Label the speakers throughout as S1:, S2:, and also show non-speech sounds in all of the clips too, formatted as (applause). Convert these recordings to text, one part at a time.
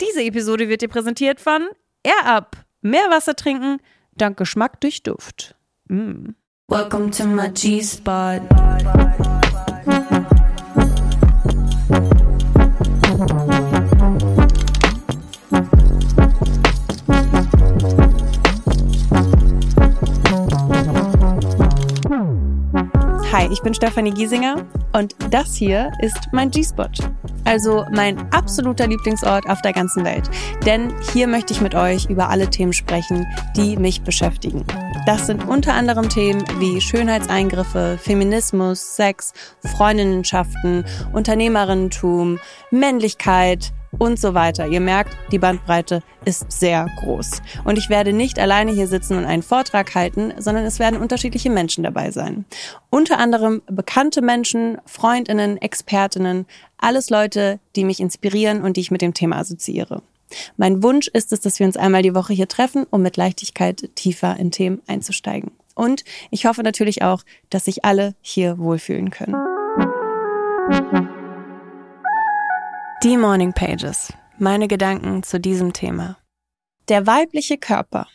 S1: Diese Episode wird dir präsentiert von Air Up. Mehr Wasser trinken, dank Geschmack durch Duft. Mm.
S2: Welcome to my G-Spot.
S1: Ich bin Stefanie Giesinger und das hier ist mein G-Spot. Also mein absoluter Lieblingsort auf der ganzen Welt. Denn hier möchte ich mit euch über alle Themen sprechen, die mich beschäftigen. Das sind unter anderem Themen wie Schönheitseingriffe, Feminismus, Sex, Freundinnenschaften, Unternehmerinnentum, Männlichkeit, und so weiter. Ihr merkt, die Bandbreite ist sehr groß. Und ich werde nicht alleine hier sitzen und einen Vortrag halten, sondern es werden unterschiedliche Menschen dabei sein. Unter anderem bekannte Menschen, Freundinnen, Expertinnen, alles Leute, die mich inspirieren und die ich mit dem Thema assoziiere. Mein Wunsch ist es, dass wir uns einmal die Woche hier treffen, um mit Leichtigkeit tiefer in Themen einzusteigen. Und ich hoffe natürlich auch, dass sich alle hier wohlfühlen können. Die Morning Pages. Meine Gedanken zu diesem Thema. Der weibliche Körper.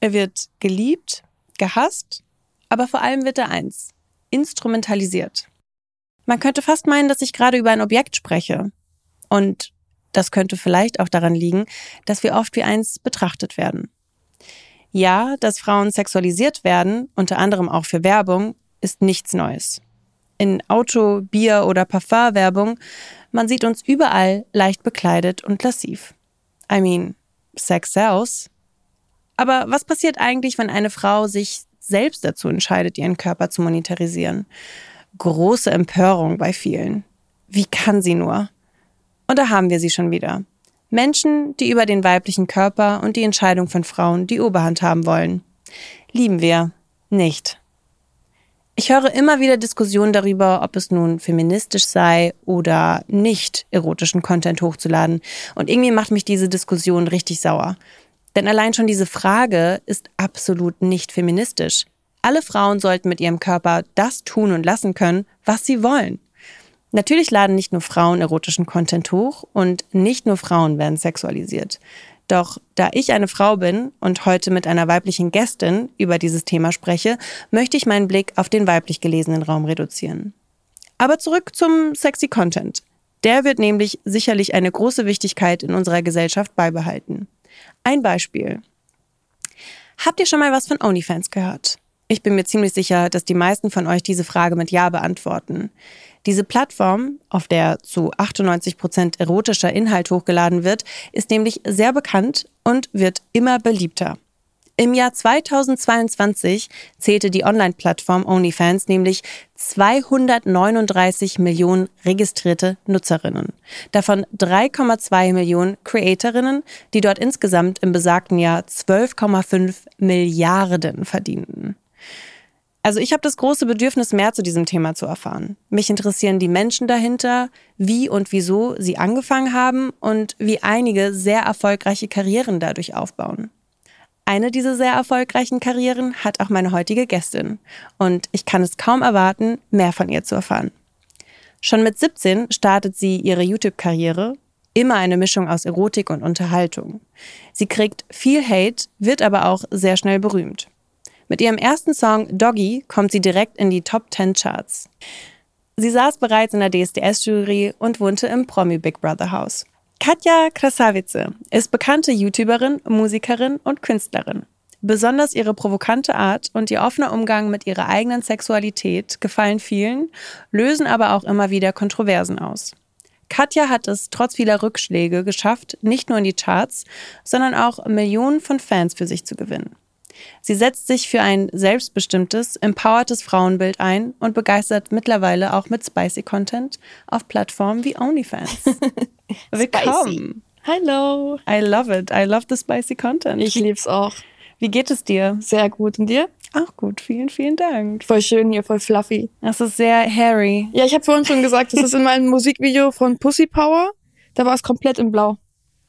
S1: Er wird geliebt, gehasst, aber vor allem wird er eins. Instrumentalisiert. Man könnte fast meinen, dass ich gerade über ein Objekt spreche. Und das könnte vielleicht auch daran liegen, dass wir oft wie eins betrachtet werden. Ja, dass Frauen sexualisiert werden, unter anderem auch für Werbung, ist nichts Neues. In Auto, Bier oder Parfumwerbung man sieht uns überall leicht bekleidet und lassiv. I mean, sex sells. Aber was passiert eigentlich, wenn eine Frau sich selbst dazu entscheidet, ihren Körper zu monetarisieren? Große Empörung bei vielen. Wie kann sie nur? Und da haben wir sie schon wieder. Menschen, die über den weiblichen Körper und die Entscheidung von Frauen die Oberhand haben wollen. Lieben wir nicht. Ich höre immer wieder Diskussionen darüber, ob es nun feministisch sei oder nicht, erotischen Content hochzuladen. Und irgendwie macht mich diese Diskussion richtig sauer. Denn allein schon diese Frage ist absolut nicht feministisch. Alle Frauen sollten mit ihrem Körper das tun und lassen können, was sie wollen. Natürlich laden nicht nur Frauen erotischen Content hoch und nicht nur Frauen werden sexualisiert. Doch da ich eine Frau bin und heute mit einer weiblichen Gästin über dieses Thema spreche, möchte ich meinen Blick auf den weiblich gelesenen Raum reduzieren. Aber zurück zum sexy Content. Der wird nämlich sicherlich eine große Wichtigkeit in unserer Gesellschaft beibehalten. Ein Beispiel. Habt ihr schon mal was von OnlyFans gehört? Ich bin mir ziemlich sicher, dass die meisten von euch diese Frage mit Ja beantworten. Diese Plattform, auf der zu 98 Prozent erotischer Inhalt hochgeladen wird, ist nämlich sehr bekannt und wird immer beliebter. Im Jahr 2022 zählte die Online-Plattform OnlyFans nämlich 239 Millionen registrierte Nutzerinnen. Davon 3,2 Millionen Creatorinnen, die dort insgesamt im besagten Jahr 12,5 Milliarden verdienten. Also ich habe das große Bedürfnis, mehr zu diesem Thema zu erfahren. Mich interessieren die Menschen dahinter, wie und wieso sie angefangen haben und wie einige sehr erfolgreiche Karrieren dadurch aufbauen. Eine dieser sehr erfolgreichen Karrieren hat auch meine heutige Gästin und ich kann es kaum erwarten, mehr von ihr zu erfahren. Schon mit 17 startet sie ihre YouTube-Karriere, immer eine Mischung aus Erotik und Unterhaltung. Sie kriegt viel Hate, wird aber auch sehr schnell berühmt. Mit ihrem ersten Song Doggy kommt sie direkt in die Top 10 Charts. Sie saß bereits in der DSDS-Jury und wohnte im Promi Big Brother Haus. Katja Krasavice ist bekannte YouTuberin, Musikerin und Künstlerin. Besonders ihre provokante Art und ihr offener Umgang mit ihrer eigenen Sexualität gefallen vielen, lösen aber auch immer wieder Kontroversen aus. Katja hat es trotz vieler Rückschläge geschafft, nicht nur in die Charts, sondern auch Millionen von Fans für sich zu gewinnen. Sie setzt sich für ein selbstbestimmtes, empowertes Frauenbild ein und begeistert mittlerweile auch mit spicy Content auf Plattformen wie OnlyFans. (laughs) Willkommen.
S3: Hallo.
S1: I love it. I love the spicy content.
S3: Ich lieb's auch.
S1: Wie geht es dir?
S3: Sehr gut. Und dir?
S1: Auch gut. Vielen, vielen Dank.
S3: Voll schön hier, voll fluffy.
S1: Das ist sehr hairy.
S3: Ja, ich habe vorhin schon gesagt, das ist in meinem Musikvideo von Pussy Power. Da war es komplett in Blau.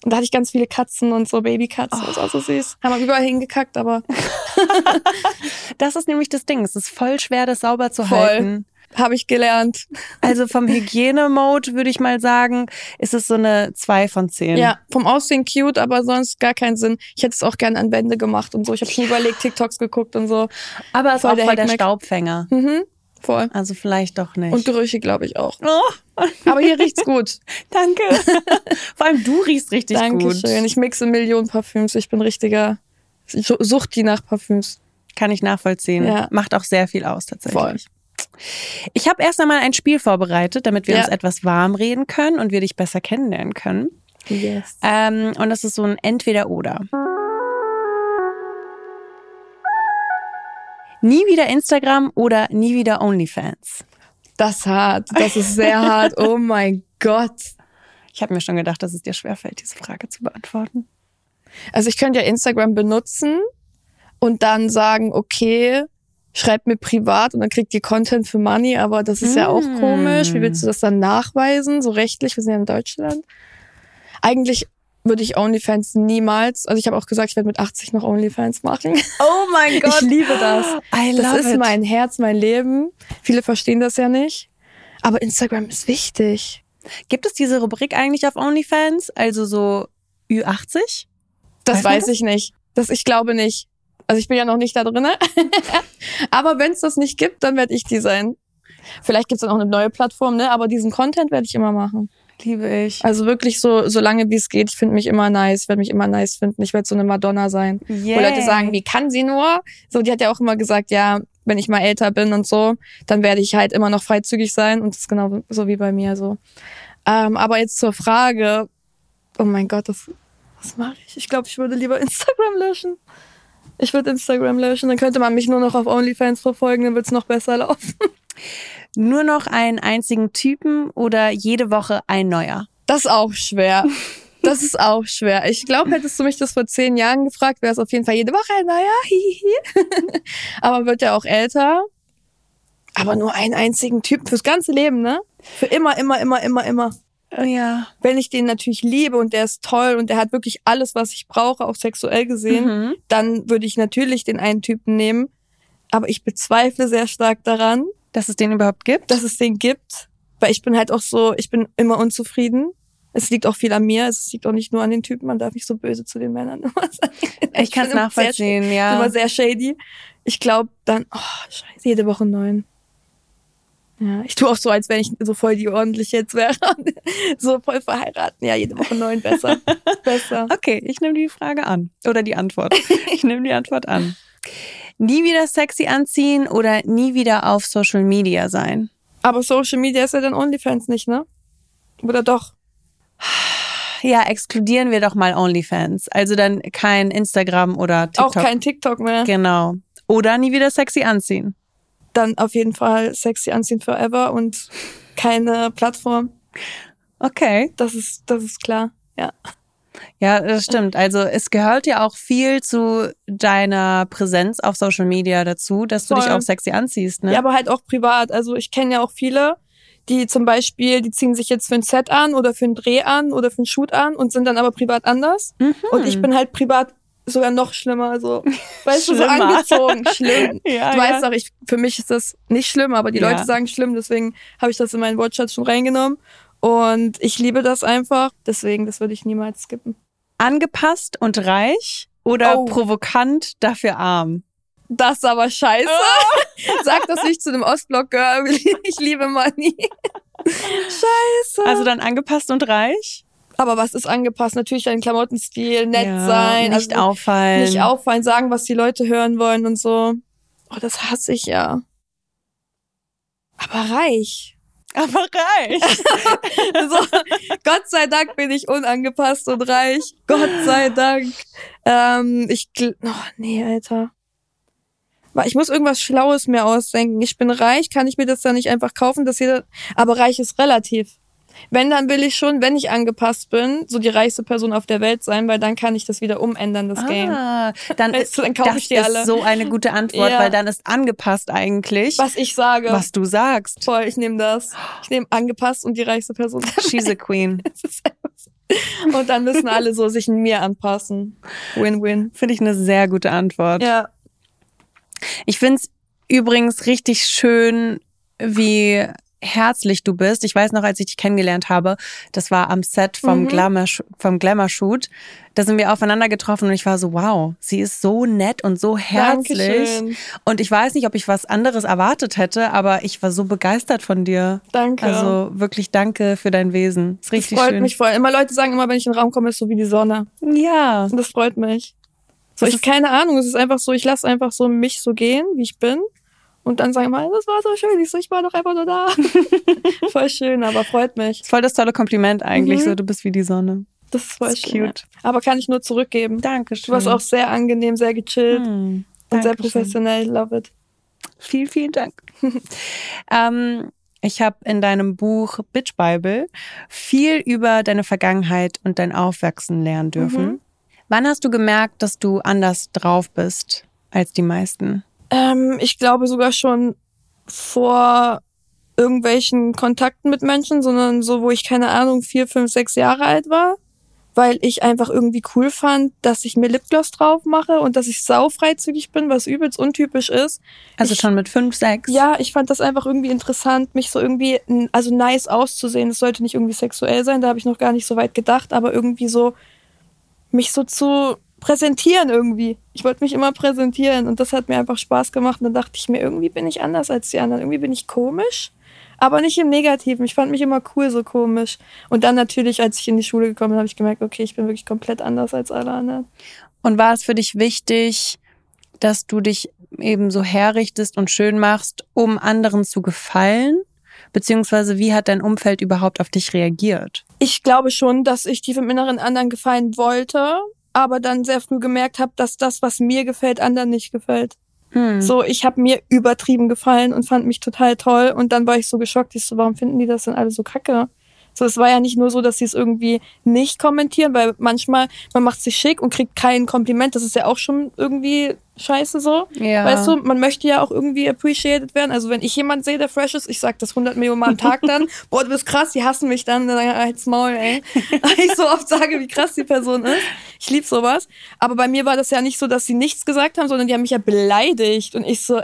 S3: Und da hatte ich ganz viele Katzen und so Babykatzen. Oh. Das war so süß. Haben wir überall hingekackt, aber. (laughs)
S1: das ist nämlich das Ding. Es ist voll schwer, das sauber zu
S3: voll.
S1: halten.
S3: Habe ich gelernt.
S1: Also vom Hygiene-Mode würde ich mal sagen, ist es so eine 2 von 10.
S3: Ja, vom Aussehen cute, aber sonst gar keinen Sinn. Ich hätte es auch gerne an Wände gemacht und so. Ich habe schon überlegt, TikToks geguckt und so.
S1: Aber es ist
S3: Voll
S1: auch
S3: der
S1: voll der. Staubfänger.
S3: Mhm, voll.
S1: Also vielleicht doch nicht.
S3: Und Gerüche, glaube ich, auch.
S1: oh,
S3: Aber hier riecht's gut. (laughs)
S1: danke. Vor allem du riechst richtig gut.
S3: Dankeschön. Ich mixe Millionen Parfüms. Ich bin richtiger Su- Suchti nach Parfüms.
S1: Kann ich nachvollziehen.
S3: Ja.
S1: Macht auch sehr viel aus tatsächlich.
S3: Voll.
S1: Ich habe erst einmal ein Spiel vorbereitet, damit wir
S3: Ja.
S1: uns etwas warm reden können und wir dich besser kennenlernen können.
S3: Yes.
S1: Ähm, und das ist so ein Entweder-Oder. Nie wieder Instagram oder nie wieder OnlyFans.
S3: Das ist hart. Das ist sehr hart. Oh mein Gott.
S1: Ich habe mir schon gedacht, dass es dir schwerfällt, diese Frage zu beantworten.
S3: Also ich könnte ja Instagram benutzen und dann sagen, okay, schreibt mir privat und dann kriegt ihr Content für Money, aber das ist ja auch
S1: Mm.
S3: komisch. Wie willst du das dann nachweisen? So rechtlich, wir sind ja in Deutschland. Eigentlich würde ich OnlyFans niemals, also ich habe auch gesagt, ich werde mit 80 noch OnlyFans machen.
S1: Oh mein (laughs)
S3: Ich liebe das. (gasps)
S1: I
S3: Das
S1: love
S3: ist
S1: it.
S3: mein Herz, mein Leben. Viele verstehen das ja nicht. Aber Instagram ist wichtig.
S1: Gibt es diese Rubrik eigentlich auf OnlyFans? Also so Ü80?
S3: Das
S1: Weiß
S3: weiß
S1: das?
S3: ich nicht. Das, ich glaube nicht. Also ich bin ja noch nicht da drinne. (laughs) Aber wenn es das nicht gibt, dann werde ich die sein. Vielleicht gibt's dann auch eine neue Plattform, ne? Aber diesen Content werde ich immer machen.
S1: Liebe ich.
S3: Also wirklich so, so lange wie es geht. Ich finde mich immer nice. Ich werde mich immer nice finden. Ich werde so eine Madonna sein. Wo Leute sagen, wie kann sie nur? So, die hat ja auch immer gesagt, ja, wenn ich mal älter bin und so, dann werde ich halt immer noch freizügig sein. Und das ist genau so wie bei mir so. Ähm, aber jetzt zur Frage, oh mein Gott, das, was mache ich? Ich glaube, ich würde lieber (laughs) Instagram löschen. Ich würde Instagram löschen, dann könnte man mich nur noch auf OnlyFans verfolgen, dann wird's noch besser laufen.
S1: Nur noch einen einzigen Typen oder jede Woche ein neuer?
S3: Das ist auch schwer. (laughs) Das ist auch schwer. Ich glaube, hättest du mich das vor zehn Jahren gefragt, wäre es auf jeden Fall jede Woche ein neuer. (laughs) Aber wird ja auch älter. Aber nur einen einzigen Typen fürs ganze Leben, ne? Für immer, immer, immer, immer, immer.
S1: Oh ja.
S3: Wenn ich den natürlich liebe und der ist toll und der hat wirklich alles, was ich brauche, auch sexuell gesehen,
S1: Mhm.
S3: dann würde ich natürlich den einen Typen nehmen. Aber ich bezweifle sehr stark daran,
S1: Dass es den überhaupt gibt?
S3: dass es den gibt, weil ich bin halt auch so, ich bin immer unzufrieden. Es liegt auch viel an mir, es liegt auch nicht nur an den Typen, man darf nicht so böse zu den Männern (laughs) immer sein.
S1: Ich kann es
S3: sehr
S1: nachvollziehen,
S3: Ist
S1: ja.
S3: immer sehr shady. Ich glaube dann, oh, scheiße, jede Woche neun. Ja, ich tue auch so, als wenn ich so voll die ordentliche jetzt wäre. (laughs) so voll verheiraten. Ja, jede Woche neun besser. (laughs) besser.
S1: Okay, ich nehme die Frage an. Oder die Antwort. ich nehme die Antwort an. Nie wieder sexy anziehen oder nie wieder auf Social Media sein?
S3: Aber Social Media ist ja dann OnlyFans nicht, ne? Oder doch?
S1: Ja, exkludieren wir doch mal OnlyFans. Also dann kein Instagram oder TikTok.
S3: Auch kein TikTok mehr.
S1: Genau. Oder nie wieder sexy anziehen.
S3: Dann auf jeden Fall sexy anziehen forever und keine Plattform.
S1: Okay.
S3: Das ist, das ist klar. Ja.
S1: Ja, das stimmt. Also es gehört ja auch viel zu deiner Präsenz auf Social Media dazu, dass du dich
S3: Voll.
S1: auch sexy anziehst, ne?
S3: Ja, aber halt auch privat. Also ich kenne ja auch viele, die zum Beispiel, die ziehen sich jetzt für ein Set an oder für einen Dreh an oder für einen Shoot an und sind dann aber privat anders.
S1: Mhm.
S3: Und ich bin halt privat sogar noch schlimmer. So, (laughs) weißt du, so
S1: Schlimmer.
S3: angezogen. Schlimm. (laughs)
S1: Ja,
S3: du
S1: ja.
S3: weißt doch, ich, für mich ist das nicht schlimm, aber die
S1: Ja.
S3: Leute sagen schlimm, deswegen habe ich das in meinen Wortschatz schon reingenommen. Und ich liebe das einfach. Deswegen, das würde ich niemals skippen.
S1: Angepasst und reich oder
S3: Oh.
S1: provokant, dafür arm?
S3: Das ist aber scheiße. (laughs) Sag das nicht zu einem Ostblock-Girl. (laughs) Ich liebe Money. scheiße.
S1: Also dann angepasst und reich?
S3: aber was ist angepasst? Natürlich dein Klamottenstil, nett
S1: ja,
S3: sein,
S1: Nicht
S3: also
S1: auffallen.
S3: nicht auffallen, sagen, was die Leute hören wollen und so. Oh, das hasse ich ja. Aber reich.
S1: Aber reich. (laughs)
S3: So, Gott sei Dank bin ich unangepasst und reich. Gott sei Dank. Ähm, ich, oh nee, Alter. Ich muss irgendwas Schlaues mir ausdenken. Ich bin reich, kann ich mir das dann nicht einfach kaufen, dass jeder, aber reich ist relativ. Wenn, dann will ich schon, wenn ich angepasst bin, so die reichste Person auf der Welt sein, weil dann kann ich das wieder umändern, das Game.
S1: Ah, dann
S3: Weißt (laughs)
S1: ist,
S3: du, dann kaufe
S1: das
S3: ich die
S1: ist
S3: alle.
S1: so eine gute Antwort,
S3: Ja.
S1: weil dann ist angepasst eigentlich, was,
S3: Was ich sage.
S1: du sagst.
S3: Voll, ich nehme das. Ich nehme angepasst und die reichste Person. (laughs)
S1: She's a queen. (laughs)
S3: Das ist. Und dann müssen alle so sich in mir anpassen. Win-win.
S1: Finde ich eine sehr gute Antwort.
S3: Ja.
S1: Ich finde es übrigens richtig schön, wie herzlich du bist. Ich weiß noch, als ich dich kennengelernt habe, das war am Set vom,
S3: Mhm.
S1: Glamour, vom Glamour Shoot. Da sind wir aufeinander getroffen und ich war so, wow, sie ist so nett und so herzlich.
S3: Dankeschön.
S1: Und ich weiß nicht, ob ich was anderes erwartet hätte, aber ich war so begeistert von dir.
S3: Danke.
S1: Also wirklich danke für dein Wesen. Ist
S3: das
S1: richtig
S3: freut
S1: schön.
S3: mich voll. Immer Leute sagen immer, wenn ich in den Raum komme, ist so wie die Sonne.
S1: Ja.
S3: Und das freut mich. So,
S1: Das
S3: ich keine Ahnung, es ist einfach so, ich lasse einfach so mich so gehen, wie ich bin. Und dann sagen immer, das war so schön. Ich so, ich war doch einfach nur da. (laughs) voll schön, aber freut mich.
S1: Ist voll das tolle Kompliment eigentlich.
S3: Mhm.
S1: So, du bist wie die Sonne.
S3: Das ist voll
S1: Das ist
S3: schön.
S1: cute.
S3: Ja. Aber kann ich nur zurückgeben.
S1: Dankeschön.
S3: Du warst auch sehr angenehm, sehr gechillt
S1: Hm,
S3: und sehr professionell. Love it.
S1: Vielen, vielen Dank. (laughs) ähm, ich habe in deinem Buch Bitch Bible viel über deine Vergangenheit und dein Aufwachsen lernen dürfen.
S3: Mhm.
S1: Wann hast du gemerkt, dass du anders drauf bist als die meisten?
S3: Ähm, ich glaube sogar schon vor irgendwelchen Kontakten mit Menschen, sondern so, wo ich keine Ahnung, vier, fünf, sechs Jahre alt war, weil ich einfach irgendwie cool fand, dass ich mir Lipgloss drauf mache und dass ich saufreizügig bin, was übelst untypisch ist.
S1: Also
S3: Ich-
S1: schon mit fünf, sechs?
S3: Ja, ich fand das einfach irgendwie interessant, mich so irgendwie, also nice auszusehen. Es sollte nicht irgendwie sexuell sein, da habe ich noch gar nicht so weit gedacht, aber irgendwie so, mich so zu präsentieren irgendwie. Ich wollte mich immer präsentieren und das hat mir einfach Spaß gemacht. Und dann dachte ich mir, irgendwie bin ich anders als die anderen. Irgendwie bin ich komisch, aber nicht im Negativen. Ich fand mich immer cool, so komisch. Und dann natürlich, als ich in die Schule gekommen bin, habe ich gemerkt, okay, ich bin wirklich komplett anders als alle anderen.
S1: Und war es für dich wichtig, dass du dich eben so herrichtest und schön machst, um anderen zu gefallen? Beziehungsweise wie hat dein Umfeld überhaupt auf dich reagiert?
S3: ich glaube schon, dass ich tief im Inneren anderen gefallen wollte, aber dann sehr früh gemerkt habe, dass das, was mir gefällt, anderen nicht gefällt.
S1: Hm.
S3: So, ich habe mir übertrieben gefallen und fand mich total toll und dann war ich so geschockt. Ich so, warum finden die das denn alle so kacke? So, es war ja nicht nur so, dass sie es irgendwie nicht kommentieren, weil manchmal man macht sich schick und kriegt kein Kompliment. Das ist ja auch schon irgendwie scheiße so.
S1: ja.
S3: Weißt du, man möchte ja auch irgendwie appreciated werden. Also wenn ich jemand sehe, der fresh ist, ich sag das 100 Millionen Mal am Tag dann, (laughs) boah, du bist krass, die hassen mich dann, dann halt's Maul, ey. (laughs) Weil ich so oft sage, wie krass die Person ist. Ich lieb sowas. Aber bei mir war das ja nicht so, dass sie nichts gesagt haben, sondern die haben mich ja beleidigt. Und ich so,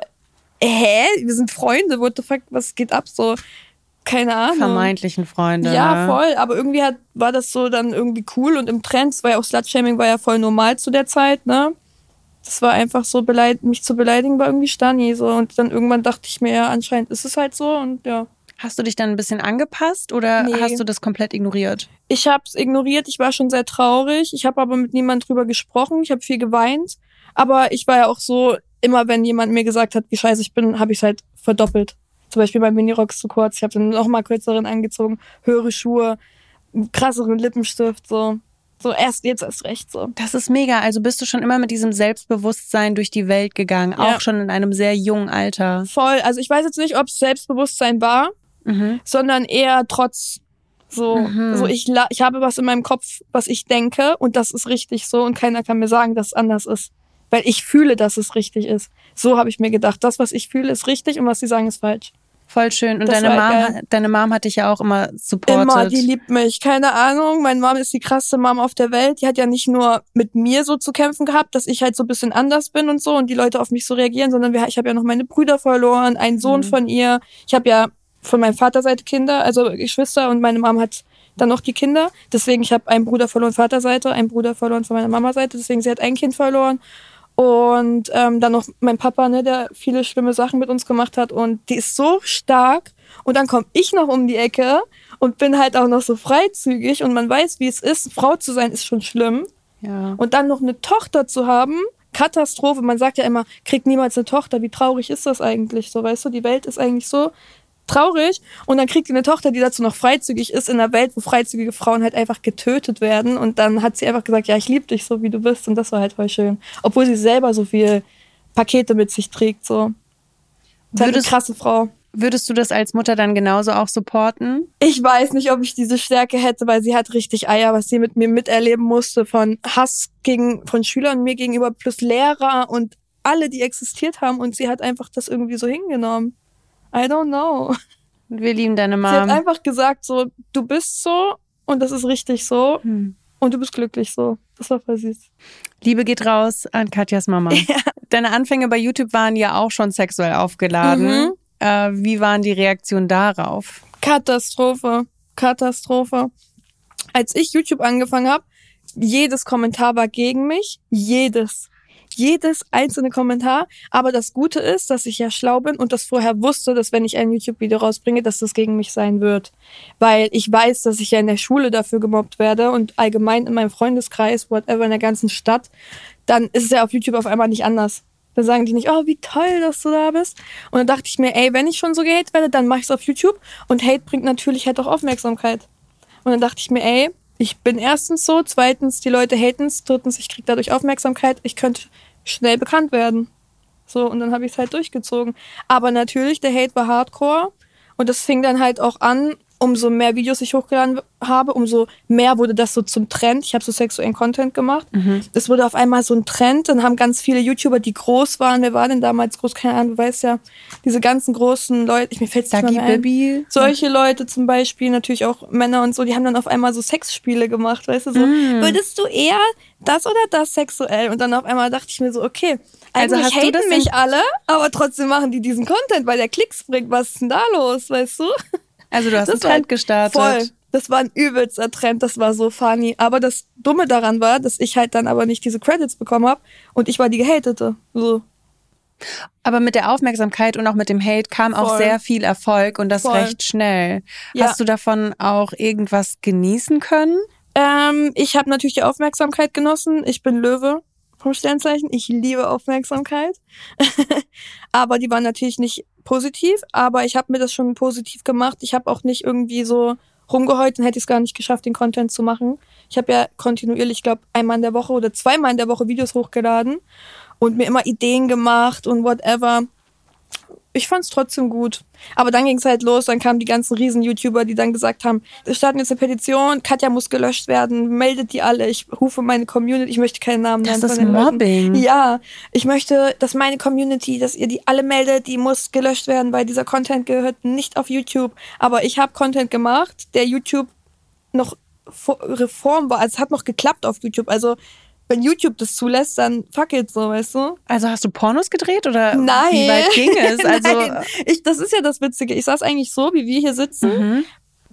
S3: hä? Wir sind Freunde, what the fuck, was geht ab so? Keine Ahnung.
S1: Vermeintlichen Freunde.
S3: Ja,
S1: ne?
S3: voll. Aber irgendwie hat, war das so dann irgendwie cool und im Trend, es war ja auch Slutshaming war ja voll normal zu der Zeit, ne? Das war einfach so, beleid mich zu beleidigen war irgendwie Stani so. Und dann irgendwann dachte ich mir, ja, anscheinend ist es halt so und ja.
S1: Hast du dich dann ein bisschen angepasst oder
S3: Nee.
S1: hast du das komplett ignoriert?
S3: Ich habe es ignoriert, ich war schon sehr traurig. Ich habe aber mit niemand drüber gesprochen. Ich habe viel geweint. Aber ich war ja auch so, immer wenn jemand mir gesagt hat, wie scheiße ich bin, habe ich es halt verdoppelt. Zum Beispiel mein Minirock zu kurz. Ich habe dann noch mal kürzeren angezogen, höhere Schuhe, krasseren Lippenstift, so. So erst jetzt erst recht so.
S1: Das ist mega. Also bist du schon immer mit diesem Selbstbewusstsein durch die Welt gegangen,
S3: Ja.
S1: auch schon in einem sehr jungen Alter.
S3: Voll. Also ich weiß jetzt nicht, ob es Selbstbewusstsein war,
S1: Mhm.
S3: sondern eher trotz so,
S1: Mhm.
S3: so ich, ich habe was in meinem Kopf, was ich denke und das ist richtig so und keiner kann mir sagen, dass es anders ist. Weil ich fühle, dass es richtig ist. So habe ich mir gedacht, das, was ich fühle, ist richtig und was sie sagen, ist falsch.
S1: Voll schön. Und
S3: Das
S1: deine Mom,
S3: geil.
S1: deine Mom hat dich ja auch immer supportet.
S3: Immer, die liebt mich. Keine Ahnung, meine Mom ist die krasseste Mom auf der Welt. Die hat ja nicht nur mit mir so zu kämpfen gehabt, dass ich halt so ein bisschen anders bin und so und die Leute auf mich so reagieren, sondern wir, ich habe ja noch meine Brüder verloren, einen Sohn
S1: Mhm.
S3: von ihr. Ich habe ja von meinem Vaterseite Kinder, also Geschwister und meine Mom hat dann noch die Kinder. Deswegen, ich habe einen Bruder verloren Vaterseite, einen Bruder verloren von meiner Mama-Seite. Deswegen, sie hat ein Kind verloren. Und ähm, dann noch mein Papa, ne, der viele schlimme Sachen mit uns gemacht hat. Und die ist so stark. Und dann komme ich noch um die Ecke und bin halt auch noch so freizügig. Und man weiß, wie es ist. Frau zu sein ist schon schlimm.
S1: ja.
S3: Und dann noch eine Tochter zu haben, Katastrophe. Man sagt ja immer, kriegt niemals eine Tochter. Wie traurig ist das eigentlich? So, weißt du, die Welt ist eigentlich so traurig. Und dann kriegt sie eine Tochter, die dazu noch freizügig ist, in einer Welt, wo freizügige Frauen halt einfach getötet werden. Und dann hat sie einfach gesagt, ja, ich liebe dich so, wie du bist. Und das war halt voll schön. Obwohl sie selber so viel Pakete mit sich trägt, so. Das halt eine
S1: Würdest-
S3: krasse Frau.
S1: Würdest du das als Mutter dann genauso auch supporten?
S3: Ich weiß nicht, ob ich diese Stärke hätte, weil sie hat richtig Eier, was sie mit mir miterleben musste, von Hass gegen, von Schülern mir gegenüber, plus Lehrer und alle, die existiert haben. Und sie hat einfach das irgendwie so hingenommen. I don't know.
S1: Wir lieben deine
S3: Sie hat
S1: Mom.
S3: einfach gesagt so, du bist so und das ist richtig so
S1: Hm.
S3: und du bist glücklich so. Das war voll süß.
S1: Liebe geht raus an Katjas Mama. (laughs) Deine Anfänge bei YouTube waren ja auch schon sexuell aufgeladen.
S3: Mhm.
S1: Äh, wie waren die Reaktionen darauf?
S3: Katastrophe. Katastrophe. Als ich YouTube angefangen habe, jedes Kommentar war gegen mich. Jedes. Jedes einzelne Kommentar. Aber das Gute ist, dass ich ja schlau bin und das vorher wusste, dass wenn ich ein YouTube-Video rausbringe, dass das gegen mich sein wird. Weil ich weiß, dass ich ja in der Schule dafür gemobbt werde und allgemein in meinem Freundeskreis, whatever, in der ganzen Stadt. Dann ist es ja auf YouTube auf einmal nicht anders. Dann sagen die nicht, oh, wie toll, dass du da bist. Und dann dachte ich mir, ey, wenn ich schon so gehatet werde, dann mach ich's auf YouTube. Und Hate bringt natürlich halt auch Aufmerksamkeit. Und dann dachte ich mir, ey, ich bin erstens so, zweitens, die Leute haten's, drittens, ich krieg dadurch Aufmerksamkeit, ich könnte schnell bekannt werden. So, und dann habe ich es halt durchgezogen. Aber natürlich, der Hate war hardcore. Und das fing dann halt auch an, umso mehr Videos ich hochgeladen habe, umso mehr wurde das so zum Trend. Ich habe so sexuellen Content gemacht.
S1: Mhm.
S3: Es wurde auf einmal so ein Trend. Dann haben ganz viele YouTuber, die groß waren, wer war denn damals groß? Keine Ahnung, du weißt ja, diese ganzen großen Leute, ich mir fällt's nicht
S1: Dagi
S3: mal mehr ein.
S1: Bibi.
S3: Solche Leute zum Beispiel, natürlich auch Männer und so, die haben dann auf einmal so Sexspiele gemacht, weißt du, so,
S1: Mm.
S3: würdest du eher das oder das sexuell? Und dann auf einmal dachte ich mir so, okay,
S1: Also
S3: eigentlich haten mich alle, aber trotzdem machen die diesen Content, weil der Klicks bringt. Was ist denn da los, weißt du?
S1: Also du hast einen
S3: war
S1: Trend gestartet.
S3: Voll. Das war ein übelster Trend, das war so funny. Aber das Dumme daran war, dass ich halt dann aber nicht diese Credits bekommen habe und ich war die gehatete. So.
S1: Aber mit der Aufmerksamkeit und auch mit dem Hate kam auch
S3: Voll.
S1: sehr viel Erfolg und das
S3: Voll.
S1: recht schnell.
S3: Ja.
S1: Hast du davon auch irgendwas genießen können?
S3: Ähm, ich habe natürlich die Aufmerksamkeit genossen. Ich bin Löwe vom Sternzeichen. Ich liebe Aufmerksamkeit. (laughs) aber die war natürlich nicht positiv. Aber ich habe mir das schon positiv gemacht. Ich habe auch nicht irgendwie so rumgeheult, dann hätte ich es gar nicht geschafft, den Content zu machen. Ich habe ja kontinuierlich, ich glaube, einmal in der Woche oder zweimal in der Woche Videos hochgeladen und mir immer Ideen gemacht und whatever. Ich fand's trotzdem gut. Aber dann ging's halt los, dann kamen die ganzen Riesen-YouTuber, die dann gesagt haben, wir starten jetzt eine Petition, Katja muss gelöscht werden, meldet die alle, ich rufe meine Community, ich möchte keinen Namen
S1: Das
S3: nennen
S1: ist
S3: von den Leuten.
S1: Mobbing.
S3: Ja, ich möchte, dass meine Community, dass ihr die alle meldet, die muss gelöscht werden, weil dieser Content gehört nicht auf YouTube. Aber ich habe Content gemacht, der YouTube noch Reform war, also es hat noch geklappt auf YouTube. Also wenn YouTube das zulässt, dann fuck it so, weißt du?
S1: Also hast du Pornos gedreht oder
S3: Nein.
S1: wie weit ging (laughs) es? Also.
S3: Ich, das ist ja das Witzige. Ich saß eigentlich so, wie wir hier sitzen.
S1: Mhm.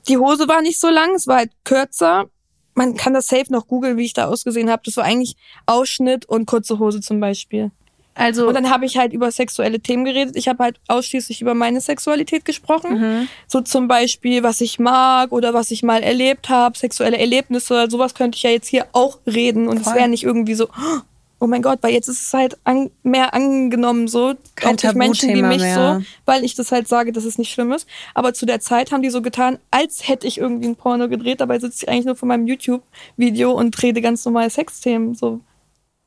S3: Die Hose war nicht so lang, es war halt kürzer. Man kann das safe noch googeln, wie ich da ausgesehen habe. Das war eigentlich Ausschnitt und kurze Hose zum Beispiel.
S1: Also
S3: Und dann habe ich halt über sexuelle Themen geredet. Ich habe halt ausschließlich über meine Sexualität gesprochen.
S1: mhm.
S3: So zum Beispiel, was ich mag oder was ich mal erlebt habe, sexuelle Erlebnisse. Sowas könnte ich ja jetzt hier auch reden. Und es wäre nicht irgendwie so, oh mein Gott, weil jetzt ist es halt an, mehr angenommen so.
S1: Kein
S3: auch durch Menschen wie mich
S1: mehr.
S3: so, weil ich das halt sage, dass es nicht schlimm ist. Aber zu der Zeit haben die so getan, als hätte ich irgendwie ein Porno gedreht. Dabei sitze ich eigentlich nur vor meinem YouTube-Video und rede ganz normale Sexthemen. So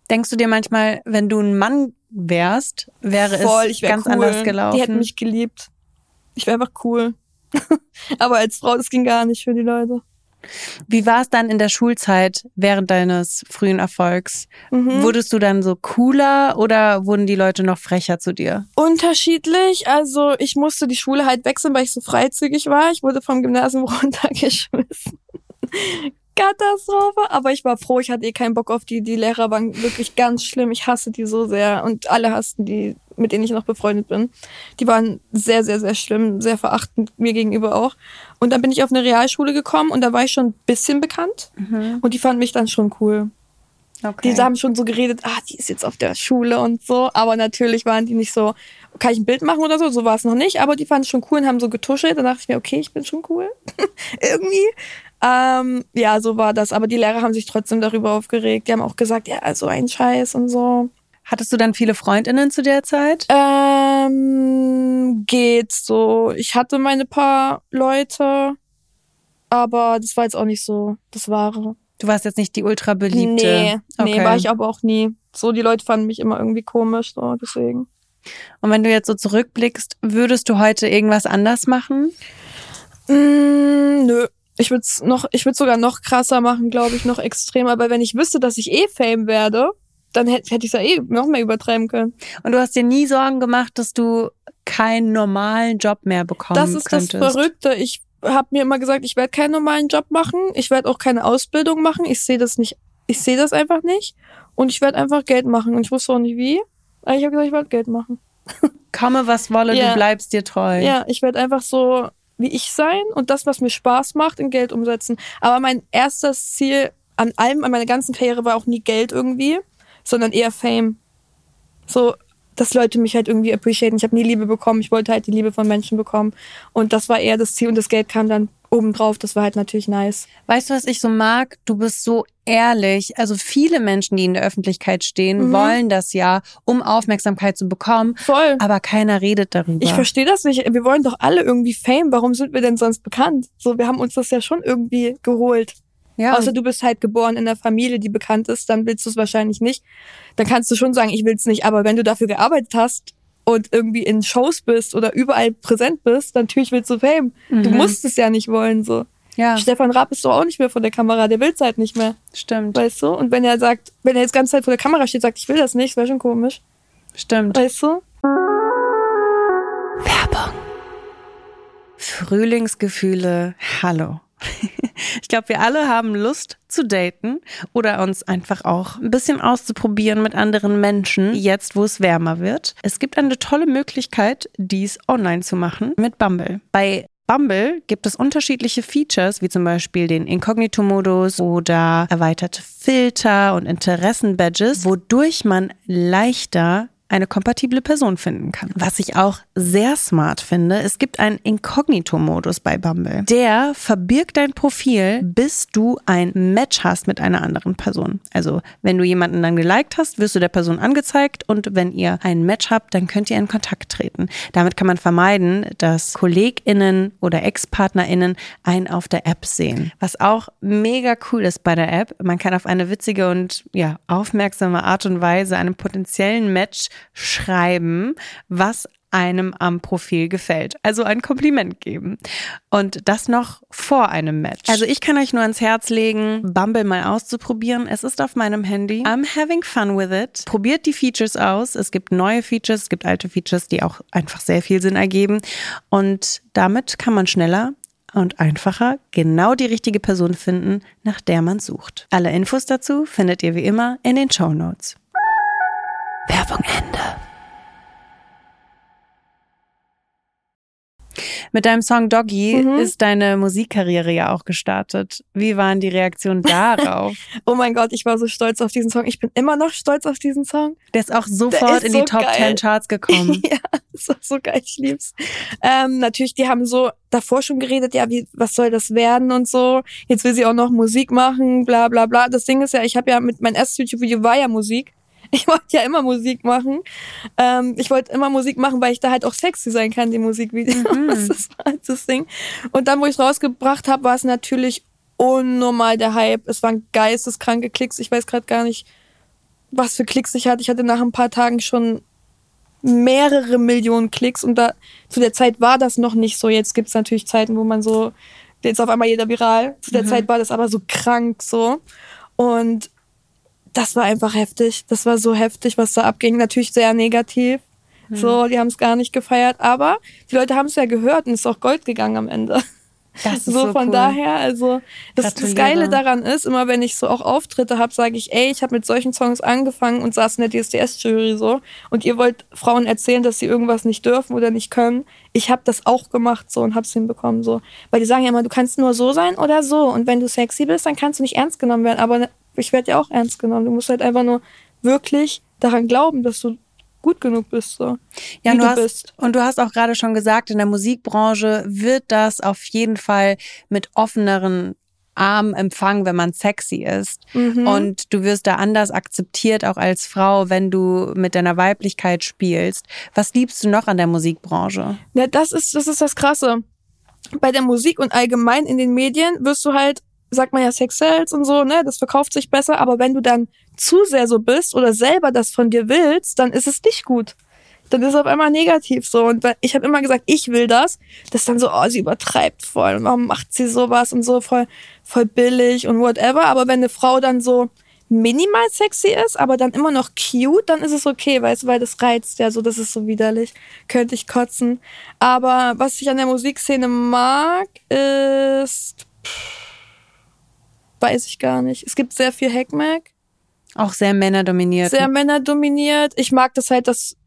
S1: denkst du dir manchmal, wenn du ein Mann wärst, wäre
S3: voll,
S1: es
S3: ich wär
S1: ganz
S3: cool.
S1: anders gelaufen?
S3: Die hätten mich geliebt. Ich wäre einfach cool. (laughs) Aber als Frau, das ging gar nicht für die Leute.
S1: Wie war es dann in der Schulzeit während deines frühen Erfolgs?
S3: Mhm.
S1: Wurdest du dann so cooler oder wurden die Leute noch frecher zu dir?
S3: Unterschiedlich. Also ich musste die Schule halt wechseln, weil ich so freizügig war. Ich wurde vom Gymnasium (laughs) runtergeschmissen. Katastrophe. Aber ich war froh, ich hatte eh keinen Bock auf die. Die Lehrer waren wirklich ganz schlimm. Ich hasse die so sehr. Und alle hassten die, mit denen ich noch befreundet bin. Die waren sehr, sehr, sehr schlimm, sehr verachtend mir gegenüber auch. Und dann bin ich auf eine Realschule gekommen und da war ich schon ein bisschen bekannt. Und die fanden mich dann schon cool.
S1: Okay.
S3: Die haben schon so geredet, ah, die ist jetzt auf der Schule und so. Aber natürlich waren die nicht so, kann ich ein Bild machen oder so? So war es noch nicht. Aber die fanden es schon cool und haben so getuschelt. Dann dachte ich mir, okay, ich bin schon cool. (laughs) Irgendwie. Ähm, ja, so war das. Aber die Lehrer haben sich trotzdem darüber aufgeregt. Die haben auch gesagt, ja, so ein Scheiß und so.
S1: Hattest du dann viele Freundinnen zu der Zeit?
S3: Ähm, geht so. Ich hatte meine paar Leute, aber das war jetzt auch nicht so das Wahre.
S1: Du warst jetzt nicht die ultra beliebte.
S3: Nee, nee,
S1: Okay.
S3: war ich aber auch nie. So, die Leute fanden mich immer irgendwie komisch, so, deswegen.
S1: Und wenn du jetzt so zurückblickst, würdest du heute irgendwas anders machen?
S3: Mm, nö. Ich würde noch, ich würde sogar noch krasser machen, glaube ich, noch extremer. Aber wenn ich wüsste, dass ich eh Fame werde, dann hätte hätte ich es ja eh noch mehr übertreiben können.
S1: Und du hast dir nie Sorgen gemacht, dass du keinen normalen Job mehr bekommen
S3: das ist
S1: könntest?
S3: das Verrückte. Ich habe mir immer gesagt, ich werde keinen normalen Job machen. Ich werde auch keine Ausbildung machen. Ich sehe das nicht. Ich sehe das einfach nicht. Und ich werde einfach Geld machen. Und ich wusste auch nicht wie. Aber ich habe gesagt, ich werde Geld machen.
S1: Komme, was wolle,
S3: Ja.
S1: du bleibst dir treu.
S3: Ja, ich werde einfach so wie ich sein und das, was mir Spaß macht, in Geld umsetzen. Aber mein erstes Ziel an allem, an meiner ganzen Karriere war auch nie Geld irgendwie, sondern eher Fame. So, dass Leute mich halt irgendwie appreciaten. Ich habe nie Liebe bekommen. Ich wollte halt die Liebe von Menschen bekommen. Und das war eher das Ziel und das Geld kam dann obendrauf. Das war halt natürlich nice.
S1: Weißt du, was ich so mag? Du bist so ehrlich. Also viele Menschen, die in der Öffentlichkeit stehen,
S3: Mhm.
S1: wollen das ja, um Aufmerksamkeit zu bekommen.
S3: Voll.
S1: Aber keiner redet darüber.
S3: Ich verstehe das nicht. Wir wollen doch alle irgendwie Fame. Warum sind wir denn sonst bekannt? So, wir haben uns das ja schon irgendwie geholt.
S1: ja,
S3: Außer du bist halt geboren in einer Familie, die bekannt ist, dann willst du es wahrscheinlich nicht. Dann kannst du schon sagen, ich will es nicht. Aber wenn du dafür gearbeitet hast und irgendwie in Shows bist oder überall präsent bist, dann natürlich willst du Fame. Du
S1: Mhm.
S3: musst es ja nicht wollen. so.
S1: ja,
S3: Stefan Raab ist doch auch nicht mehr vor der Kamera, der will es halt nicht mehr.
S1: stimmt,
S3: Weißt du? Und wenn er sagt, wenn er jetzt ganze Zeit vor der Kamera steht, sagt, ich will das nicht, wäre schon komisch.
S1: stimmt.
S3: Weißt du?
S1: Werbung. Frühlingsgefühle, hallo. Ich glaube, wir alle haben Lust zu daten oder uns einfach auch ein bisschen auszuprobieren mit anderen Menschen, jetzt wo es wärmer wird. Es gibt eine tolle Möglichkeit, dies online zu machen mit Bumble. Bei Bumble gibt es unterschiedliche Features, wie zum Beispiel den Inkognito-Modus oder erweiterte Filter und Interessen-Badges, wodurch man leichter eine kompatible Person finden kann. Was ich auch sehr smart finde, es gibt einen Inkognito-Modus bei Bumble. Der verbirgt dein Profil, bis du ein Match hast mit einer anderen Person. Also wenn du jemanden dann geliked hast, wirst du der Person angezeigt und wenn ihr ein Match habt, dann könnt ihr in Kontakt treten. Damit kann man vermeiden, dass KollegInnen oder Ex-PartnerInnen einen auf der App sehen. Was auch mega cool ist bei der App, man kann auf eine witzige und ja, aufmerksame Art und Weise einem potenziellen Match schreiben, was einem am Profil gefällt. Also ein Kompliment geben. Und das noch vor einem Match. Also ich kann euch nur ans Herz legen, Bumble mal auszuprobieren. Es ist auf meinem Handy. I'm having fun with it. Probiert die Features aus. Es gibt neue Features, es gibt alte Features, die auch einfach sehr viel Sinn ergeben. Und damit kann man schneller und einfacher genau die richtige Person finden, nach der man sucht. Alle Infos dazu findet ihr wie immer in den Show Notes. Werbung Ende. Mit deinem Song Doggy
S3: Mhm.
S1: ist deine Musikkarriere ja auch gestartet. Wie waren die Reaktionen (laughs) darauf?
S3: Oh mein Gott, ich war so stolz auf diesen Song. Ich bin immer noch stolz auf diesen Song.
S1: Der ist auch sofort
S3: ist
S1: in die
S3: so
S1: Top
S3: geil.
S1: 10 Charts gekommen. (laughs)
S3: ja, ist auch so geil, ich lieb's. Ähm, natürlich, die haben so davor schon geredet, ja, wie, was soll das werden und so. Jetzt will sie auch noch Musik machen, bla bla bla. Das Ding ist ja, ich habe ja mit mein erstes YouTube-Video war ja Musik. Ich wollte ja immer Musik machen. Ähm, ich wollte immer Musik machen, weil ich da halt auch sexy sein kann, die Musikvideos.
S1: Mhm. (laughs)
S3: Das ist halt das Ding. Und dann, wo ich es rausgebracht habe, war es natürlich unnormal der Hype. Es waren geisteskranke Klicks. Ich weiß gerade gar nicht, was für Klicks ich hatte. Ich hatte nach ein paar Tagen schon mehrere Millionen Klicks und da zu der Zeit war das noch nicht so. Jetzt gibt's natürlich Zeiten, wo man so, jetzt auf einmal jeder viral. Zu der Zeit war das aber so krank so. Und das war einfach heftig. Das war so heftig, was da abging. Natürlich sehr negativ. So, die haben es gar nicht gefeiert, aber die Leute haben es ja gehört und es ist auch Gold gegangen am Ende.
S1: Das ist
S3: so,
S1: so
S3: von
S1: cool.
S3: daher, also das, das. Geile daran ist, immer wenn ich so auch Auftritte habe, sage ich, ey, ich habe mit solchen Songs angefangen und saß in der DSDS-Jury so und ihr wollt Frauen erzählen, dass sie irgendwas nicht dürfen oder nicht können. Ich habe das auch gemacht so und hab's hinbekommen so, weil die sagen ja immer, du kannst nur so sein oder so und wenn du sexy bist, dann kannst du nicht ernst genommen werden, aber ich werde ja auch ernst genommen. Du musst halt einfach nur wirklich daran glauben, dass du gut genug bist so.
S1: Ja,
S3: wie
S1: du hast,
S3: bist.
S1: und du hast auch gerade schon gesagt, in der Musikbranche wird das auf jeden Fall mit offeneren Armen empfangen, wenn man sexy ist.
S3: Mhm.
S1: Und du wirst da anders akzeptiert, auch als Frau, wenn du mit deiner Weiblichkeit spielst. Was liebst du noch an der Musikbranche?
S3: Ja, das ist, das ist das Krasse. Bei der Musik und allgemein in den Medien wirst du halt, sagt man ja Sex Sales und so, ne, das verkauft sich besser, aber wenn du dann zu sehr so bist oder selber das von dir willst, dann ist es nicht gut. Dann ist es auf einmal negativ so. Und ich habe immer gesagt, ich will das. Das ist dann so, oh, sie übertreibt voll. Und warum macht sie sowas und so voll, voll billig und whatever. Aber wenn eine Frau dann so minimal sexy ist, aber dann immer noch cute, dann ist es okay, weißt du, weil das reizt ja so, das ist so widerlich. Könnte ich kotzen. Aber was ich an der Musikszene mag, ist. Weiß ich gar nicht. Es gibt sehr viel Hackmack
S1: Auch sehr männerdominiert.
S3: sehr männerdominiert. Ich mag das halt, dass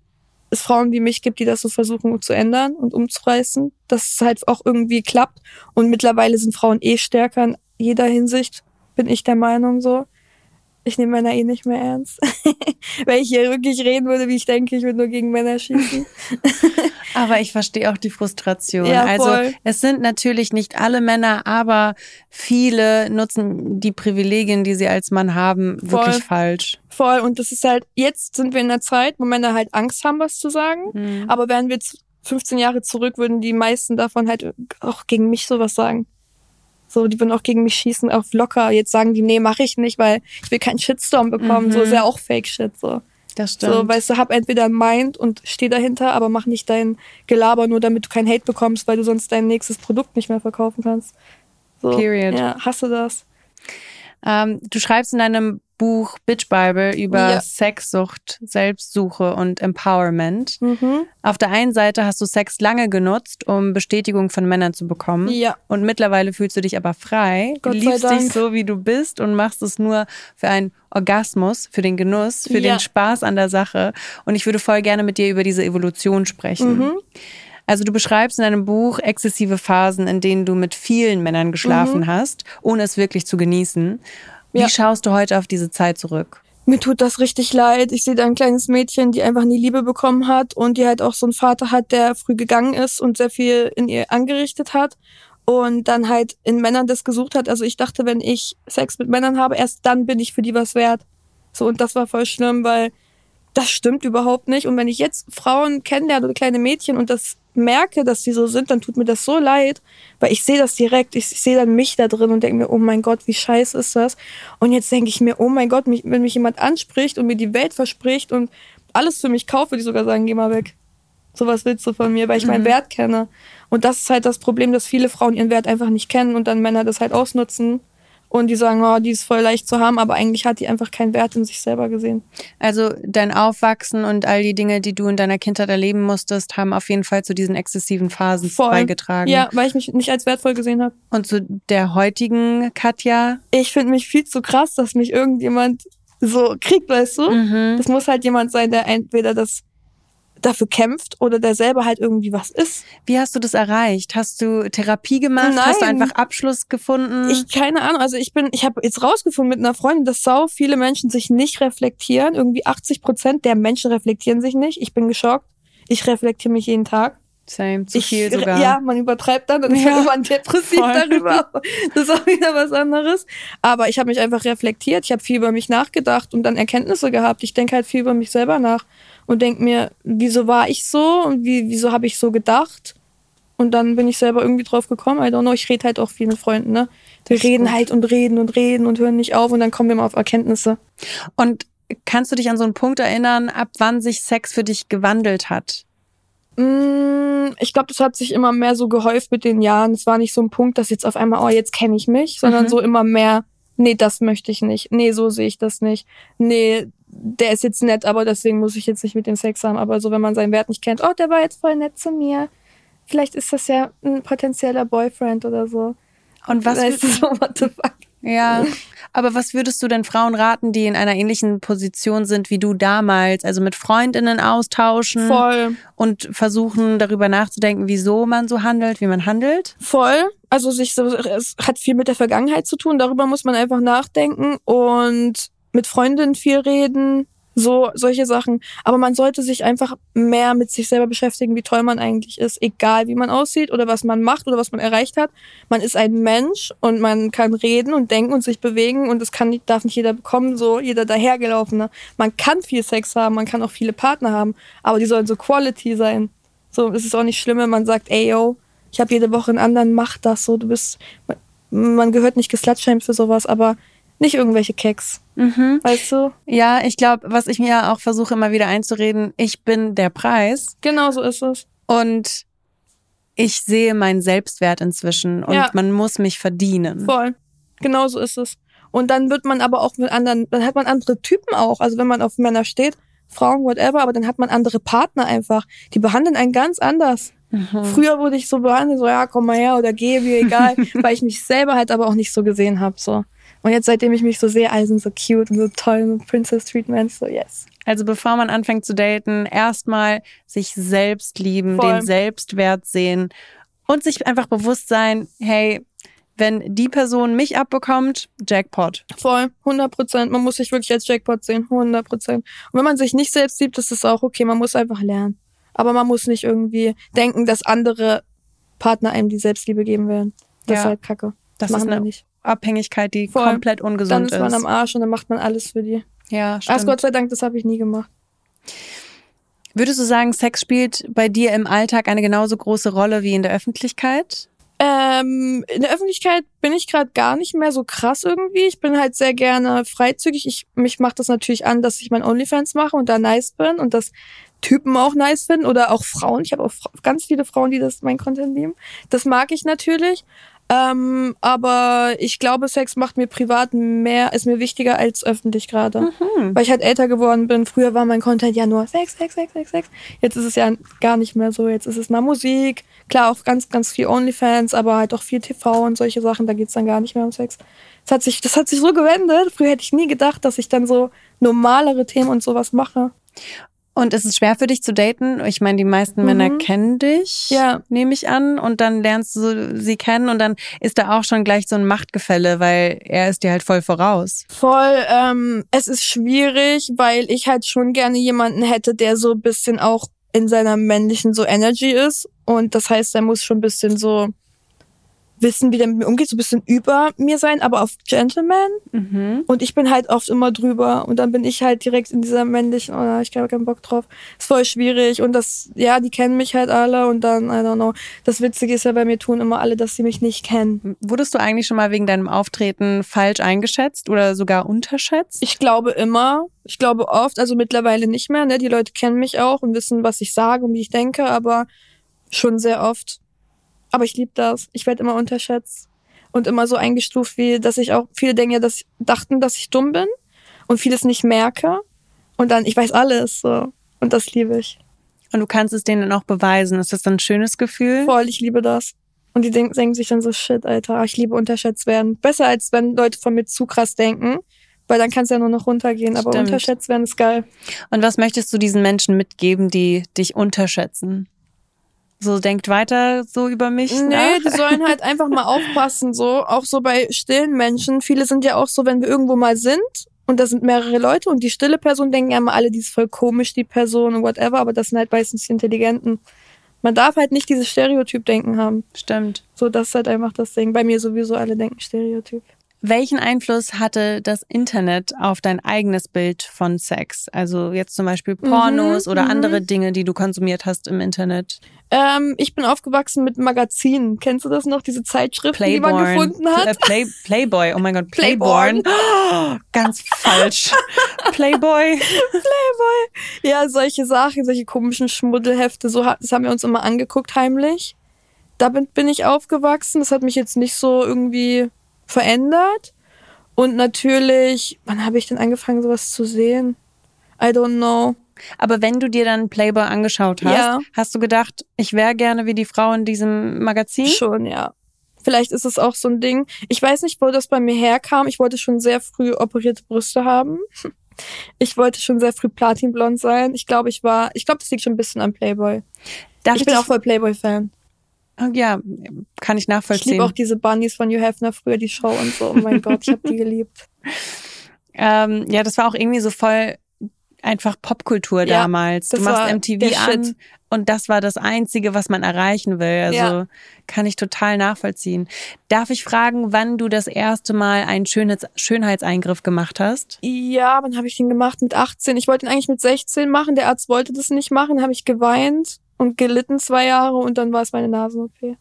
S3: es Frauen wie mich gibt, die das so versuchen zu ändern und umzureißen, dass es halt auch irgendwie klappt. Und mittlerweile sind Frauen eh stärker in jeder Hinsicht, bin ich der Meinung so. Ich nehme Männer eh nicht mehr ernst. (laughs) Wenn ich hier wirklich reden würde, wie ich denke, ich würde nur gegen Männer schießen. (laughs)
S1: aber ich verstehe auch die Frustration. Ja, also es sind natürlich nicht alle Männer, aber viele nutzen die Privilegien, die sie als Mann haben, voll. wirklich falsch.
S3: Voll. Und das ist halt, jetzt sind wir in einer Zeit, wo Männer halt Angst haben, was zu sagen. Mhm. Aber wären wir 15 Jahre zurück, würden die meisten davon halt auch gegen mich sowas sagen. So, die würden auch gegen mich schießen auf locker. Jetzt sagen die, nee, mache ich nicht, weil ich will keinen Shitstorm bekommen. Mhm. So ist ja auch Fake-Shit. So.
S1: Das stimmt.
S3: So, weißt du, hab entweder ein Mind und steh dahinter, aber mach nicht dein Gelaber nur, damit du keinen Hate bekommst, weil du sonst dein nächstes Produkt nicht mehr verkaufen kannst. So,
S1: Period.
S3: Ja, hasse das.
S1: Ähm, du schreibst in deinem Buch Bitch Bible über ja. Sexsucht, Selbstsuche und Empowerment. Mhm. Auf der einen Seite hast du Sex lange genutzt, um Bestätigung von Männern zu bekommen.
S3: Ja.
S1: Und mittlerweile fühlst du dich aber frei.
S3: Gott
S1: du liebst
S3: Dank.
S1: dich so, wie du bist und machst es nur für einen Orgasmus, für den Genuss, für ja. den Spaß an der Sache. Und ich würde voll gerne mit dir über diese Evolution sprechen. Mhm. Also du beschreibst in deinem Buch exzessive Phasen, in denen du mit vielen Männern geschlafen mhm. hast, ohne es wirklich zu genießen. Wie ja. schaust du heute auf diese Zeit zurück?
S3: Mir tut das richtig leid. Ich sehe da ein kleines Mädchen, die einfach nie Liebe bekommen hat und die halt auch so einen Vater hat, der früh gegangen ist und sehr viel in ihr angerichtet hat und dann halt in Männern das gesucht hat. Also ich dachte, wenn ich Sex mit Männern habe, erst dann bin ich für die was wert. So und das war voll schlimm, weil das stimmt überhaupt nicht. Und wenn ich jetzt Frauen kennenlerne oder kleine Mädchen und das merke, dass die so sind, dann tut mir das so leid, weil ich sehe das direkt. Ich, ich sehe dann mich da drin und denke mir, oh mein Gott, wie scheiße ist das? Und jetzt denke ich mir, oh mein Gott, mich, wenn mich jemand anspricht und mir die Welt verspricht und alles für mich kauft, würde ich sogar sagen, geh mal weg. Sowas willst du von mir, weil ich meinen mhm. Wert kenne. Und das ist halt das Problem, dass viele Frauen ihren Wert einfach nicht kennen und dann Männer das halt ausnutzen und die sagen, oh, die ist voll leicht zu haben, aber eigentlich hat die einfach keinen Wert in sich selber gesehen.
S1: Also dein Aufwachsen und all die Dinge, die du in deiner Kindheit erleben musstest, haben auf jeden Fall zu diesen exzessiven Phasen voll. beigetragen.
S3: Ja, weil ich mich nicht als wertvoll gesehen habe.
S1: Und zu der heutigen Katja?
S3: Ich finde mich viel zu krass, dass mich irgendjemand so kriegt, weißt du? Mhm. Das muss halt jemand sein, der entweder das dafür kämpft oder der selber halt irgendwie was ist.
S1: Wie hast du das erreicht? Hast du Therapie gemacht? Nein. Hast du einfach Abschluss gefunden?
S3: Ich keine Ahnung. Also ich bin, ich habe jetzt rausgefunden mit einer Freundin, dass sau viele Menschen sich nicht reflektieren. Irgendwie 80 Prozent der Menschen reflektieren sich nicht. Ich bin geschockt. Ich reflektiere mich jeden Tag.
S1: Same, zu ich, viel sogar.
S3: Ja, man übertreibt dann, dann ja, ist man depressiv voll. darüber. Das ist auch wieder was anderes. Aber ich habe mich einfach reflektiert, ich habe viel über mich nachgedacht und dann Erkenntnisse gehabt. Ich denke halt viel über mich selber nach und denke mir, wieso war ich so und wie, wieso habe ich so gedacht? Und dann bin ich selber irgendwie drauf gekommen. I don't know, ich rede halt auch viel mit Freunden, ne? Wir reden gut. halt und reden und reden und hören nicht auf und dann kommen wir mal auf Erkenntnisse.
S1: Und kannst du dich an so einen Punkt erinnern, ab wann sich Sex für dich gewandelt hat?
S3: Mm, ich glaube, das hat sich immer mehr so gehäuft mit den Jahren. Es war nicht so ein Punkt, dass jetzt auf einmal, oh, jetzt kenne ich mich, sondern mhm. so immer mehr, nee, das möchte ich nicht. Nee, so sehe ich das nicht. Nee, der ist jetzt nett, aber deswegen muss ich jetzt nicht mit dem Sex haben. Aber so, wenn man seinen Wert nicht kennt, oh, der war jetzt voll nett zu mir. Vielleicht ist das ja ein potenzieller Boyfriend oder so.
S1: Und was du, (laughs) so, what the fuck? Ja, aber was würdest du denn Frauen raten, die in einer ähnlichen Position sind wie du damals, also mit Freundinnen austauschen
S3: Voll.
S1: und versuchen darüber nachzudenken, wieso man so handelt, wie man handelt?
S3: Voll. Also sich so, es hat viel mit der Vergangenheit zu tun. Darüber muss man einfach nachdenken und mit Freundinnen viel reden, so solche Sachen. Aber man sollte sich einfach mehr mit sich selber beschäftigen, wie toll man eigentlich ist, egal wie man aussieht oder was man macht oder was man erreicht hat. Man ist ein Mensch und man kann reden und denken und sich bewegen und das kann darf nicht jeder bekommen, so jeder dahergelaufene. Man kann viel Sex haben, man kann auch viele Partner haben, aber die sollen so Quality sein. So, es ist auch nicht schlimm, wenn man sagt, ey yo, ich habe jede Woche einen anderen, mach das so, du bist man gehört nicht geslutshamed für sowas, aber nicht irgendwelche Keks. Mhm. Weißt du?
S1: Ja, ich glaube, was ich mir auch versuche immer wieder einzureden, ich bin der Preis.
S3: Genau so ist es.
S1: Und ich sehe meinen Selbstwert inzwischen und ja. man muss mich verdienen.
S3: Voll. Genau so ist es. Und dann wird man aber auch mit anderen, dann hat man andere Typen auch. Also wenn man auf Männer steht, Frauen, whatever, aber dann hat man andere Partner einfach. Die behandeln einen ganz anders. Mhm. Früher wurde ich so behandelt, so ja, komm mal her oder geh, mir egal, (laughs) weil ich mich selber halt aber auch nicht so gesehen habe. So. Und jetzt, seitdem ich mich so sehe, alle sind so cute und so toll und Princess Treatments, so yes.
S1: Also bevor man anfängt zu daten, erstmal sich selbst lieben,
S3: Voll.
S1: den Selbstwert sehen und sich einfach bewusst sein, hey, wenn die Person mich abbekommt, Jackpot.
S3: Voll, 100 Prozent. Man muss sich wirklich als Jackpot sehen, 100 Prozent. Und wenn man sich nicht selbst liebt, ist es auch okay. Man muss einfach lernen. Aber man muss nicht irgendwie denken, dass andere Partner einem die Selbstliebe geben werden. Das
S1: Ja.
S3: ist halt kacke.
S1: Das
S3: machen
S1: ist
S3: wir
S1: eine
S3: nicht.
S1: Abhängigkeit, die
S3: Voll.
S1: komplett
S3: Dann
S1: ungesund
S3: ist man am Arsch und dann macht man alles für die.
S1: Ja, stimmt.
S3: Gott sei Dank, das habe ich nie gemacht.
S1: Würdest du sagen, Sex spielt bei dir im Alltag eine genauso große Rolle wie in der Öffentlichkeit?
S3: Ähm, in der Öffentlichkeit bin ich gerade gar nicht mehr so krass irgendwie. Ich bin halt sehr gerne freizügig. Ich, mich macht das natürlich an, dass ich mein OnlyFans mache und da nice bin und dass Typen auch nice finden oder auch Frauen. Ich habe auch ganz viele Frauen, die das mein Content lieben. Das mag ich natürlich. Ähm, aber ich glaube, Sex macht mir privat mehr, ist mir wichtiger als öffentlich gerade. Weil ich halt älter geworden bin. Früher war mein Content ja nur Sex, Sex, Sex, Sex, Sex. Jetzt ist es ja gar nicht mehr so. Jetzt ist es mal Musik. Klar, auch ganz, ganz viel Onlyfans, aber halt auch viel TV und solche Sachen. Da geht's dann gar nicht mehr um Sex. Das hat sich, das hat sich so gewendet. Früher hätte ich nie gedacht, dass ich dann so normalere Themen und sowas mache.
S1: Und ist es schwer für dich zu daten? Ich meine, die meisten Männer kennen dich,
S3: Mhm. Ja.
S1: nehme ich an. Und dann lernst du sie kennen und dann ist da auch schon gleich so ein Machtgefälle, weil er ist dir halt voll voraus.
S3: Voll, ähm, es ist schwierig, weil ich halt schon gerne jemanden hätte, der so ein bisschen auch in seiner männlichen so Energy ist. Und das heißt, er muss schon ein bisschen so wissen, wie der mit mir umgeht, so ein bisschen über mir sein, aber auf Gentleman. Und ich bin halt oft immer drüber. Und dann bin ich halt direkt in dieser männlichen, oh, ich habe keinen Bock drauf. Ist voll schwierig. Und das, ja, die kennen mich halt alle. Und dann, I don't know. Das Witzige ist ja, bei mir tun immer alle, dass sie mich nicht kennen.
S1: Wurdest du eigentlich schon mal wegen deinem Auftreten falsch eingeschätzt oder sogar unterschätzt?
S3: Ich glaube immer. Ich glaube oft, also mittlerweile nicht mehr. Ne? Die Leute kennen mich auch und wissen, was ich sage und wie ich denke, aber schon sehr oft. Aber ich liebe das. Ich werde immer unterschätzt und immer so eingestuft, wie dass ich auch viele denken ja, dass dachten, dass ich dumm bin und vieles nicht merke und dann ich weiß alles so und das liebe ich.
S1: Und du kannst es denen dann auch beweisen. Ist das dann ein schönes Gefühl?
S3: Voll, ich liebe das. Und die denken, denken sich dann so, shit, Alter, ich liebe unterschätzt werden. Besser als wenn Leute von mir zu krass denken, weil dann kann es ja nur noch runtergehen. Aber
S1: Stimmt.
S3: unterschätzt werden ist geil.
S1: Und was möchtest du diesen Menschen mitgeben, die dich unterschätzen? So denkt weiter so über mich.
S3: Nee,
S1: nach?
S3: die sollen halt (laughs) einfach mal aufpassen, so. Auch so bei stillen Menschen. Viele sind ja auch so, wenn wir irgendwo mal sind und da sind mehrere Leute und die stille Person denken ja immer alle, die ist voll komisch, die Person und whatever, aber das sind halt meistens die Intelligenten. Man darf halt nicht dieses Stereotyp-Denken haben.
S1: Stimmt.
S3: So, das ist halt einfach das Ding. Bei mir sowieso alle denken Stereotyp.
S1: Welchen Einfluss hatte das Internet auf dein eigenes Bild von Sex? Also jetzt zum Beispiel Pornos oder andere Dinge, die du konsumiert hast im Internet.
S3: Ähm, ich bin aufgewachsen mit Magazinen. Kennst du das noch? Diese Zeitschriften, die man gefunden hat?
S1: Äh, Play, Playboy, oh mein Gott,
S3: Playborn.
S1: Playborn. (gasps) Oh, ganz falsch. Playboy.
S3: Ja, solche Sachen, solche komischen Schmuddelhefte, so das haben wir uns immer angeguckt heimlich. Da bin, bin ich aufgewachsen. Das hat mich jetzt nicht so irgendwie verändert. Und natürlich, wann habe ich denn angefangen, sowas zu sehen? I don't know.
S1: Aber wenn du dir dann Playboy angeschaut hast,
S3: Ja.
S1: hast du gedacht, ich wäre gerne wie die Frau in diesem Magazin?
S3: Schon, ja. Vielleicht ist es auch so ein Ding. Ich weiß nicht, wo das bei mir herkam. Ich wollte schon sehr früh operierte Brüste haben. (laughs) Ich wollte schon sehr früh platinblond sein. Ich glaube, ich war, ich glaube, das liegt schon ein bisschen am Playboy.
S1: Darf
S3: ich bin
S1: dich-
S3: auch voll Playboy-Fan.
S1: Ja, kann ich
S3: Ich
S1: nachvollziehen.
S3: liebe auch diese Bunnies von Hugh Hefner früher, die Show und so. Oh mein Gott, ich habe die geliebt. (laughs)
S1: Ähm, ja, das war auch irgendwie so voll einfach Popkultur
S3: Ja,
S1: damals. Du machst MTV an
S3: Shit.
S1: und das war das Einzige, was man erreichen will. Also
S3: Ja.
S1: kann ich total nachvollziehen. Darf ich fragen, wann du das erste Mal einen Schönheits Schönheitseingriff gemacht hast?
S3: Ja, wann habe ich den gemacht? Mit 18. Ich wollte ihn eigentlich mit 16 machen. Der Arzt wollte das nicht machen. habe ich geweint und gelitten zwei Jahre und dann war es meine Nasen-OP.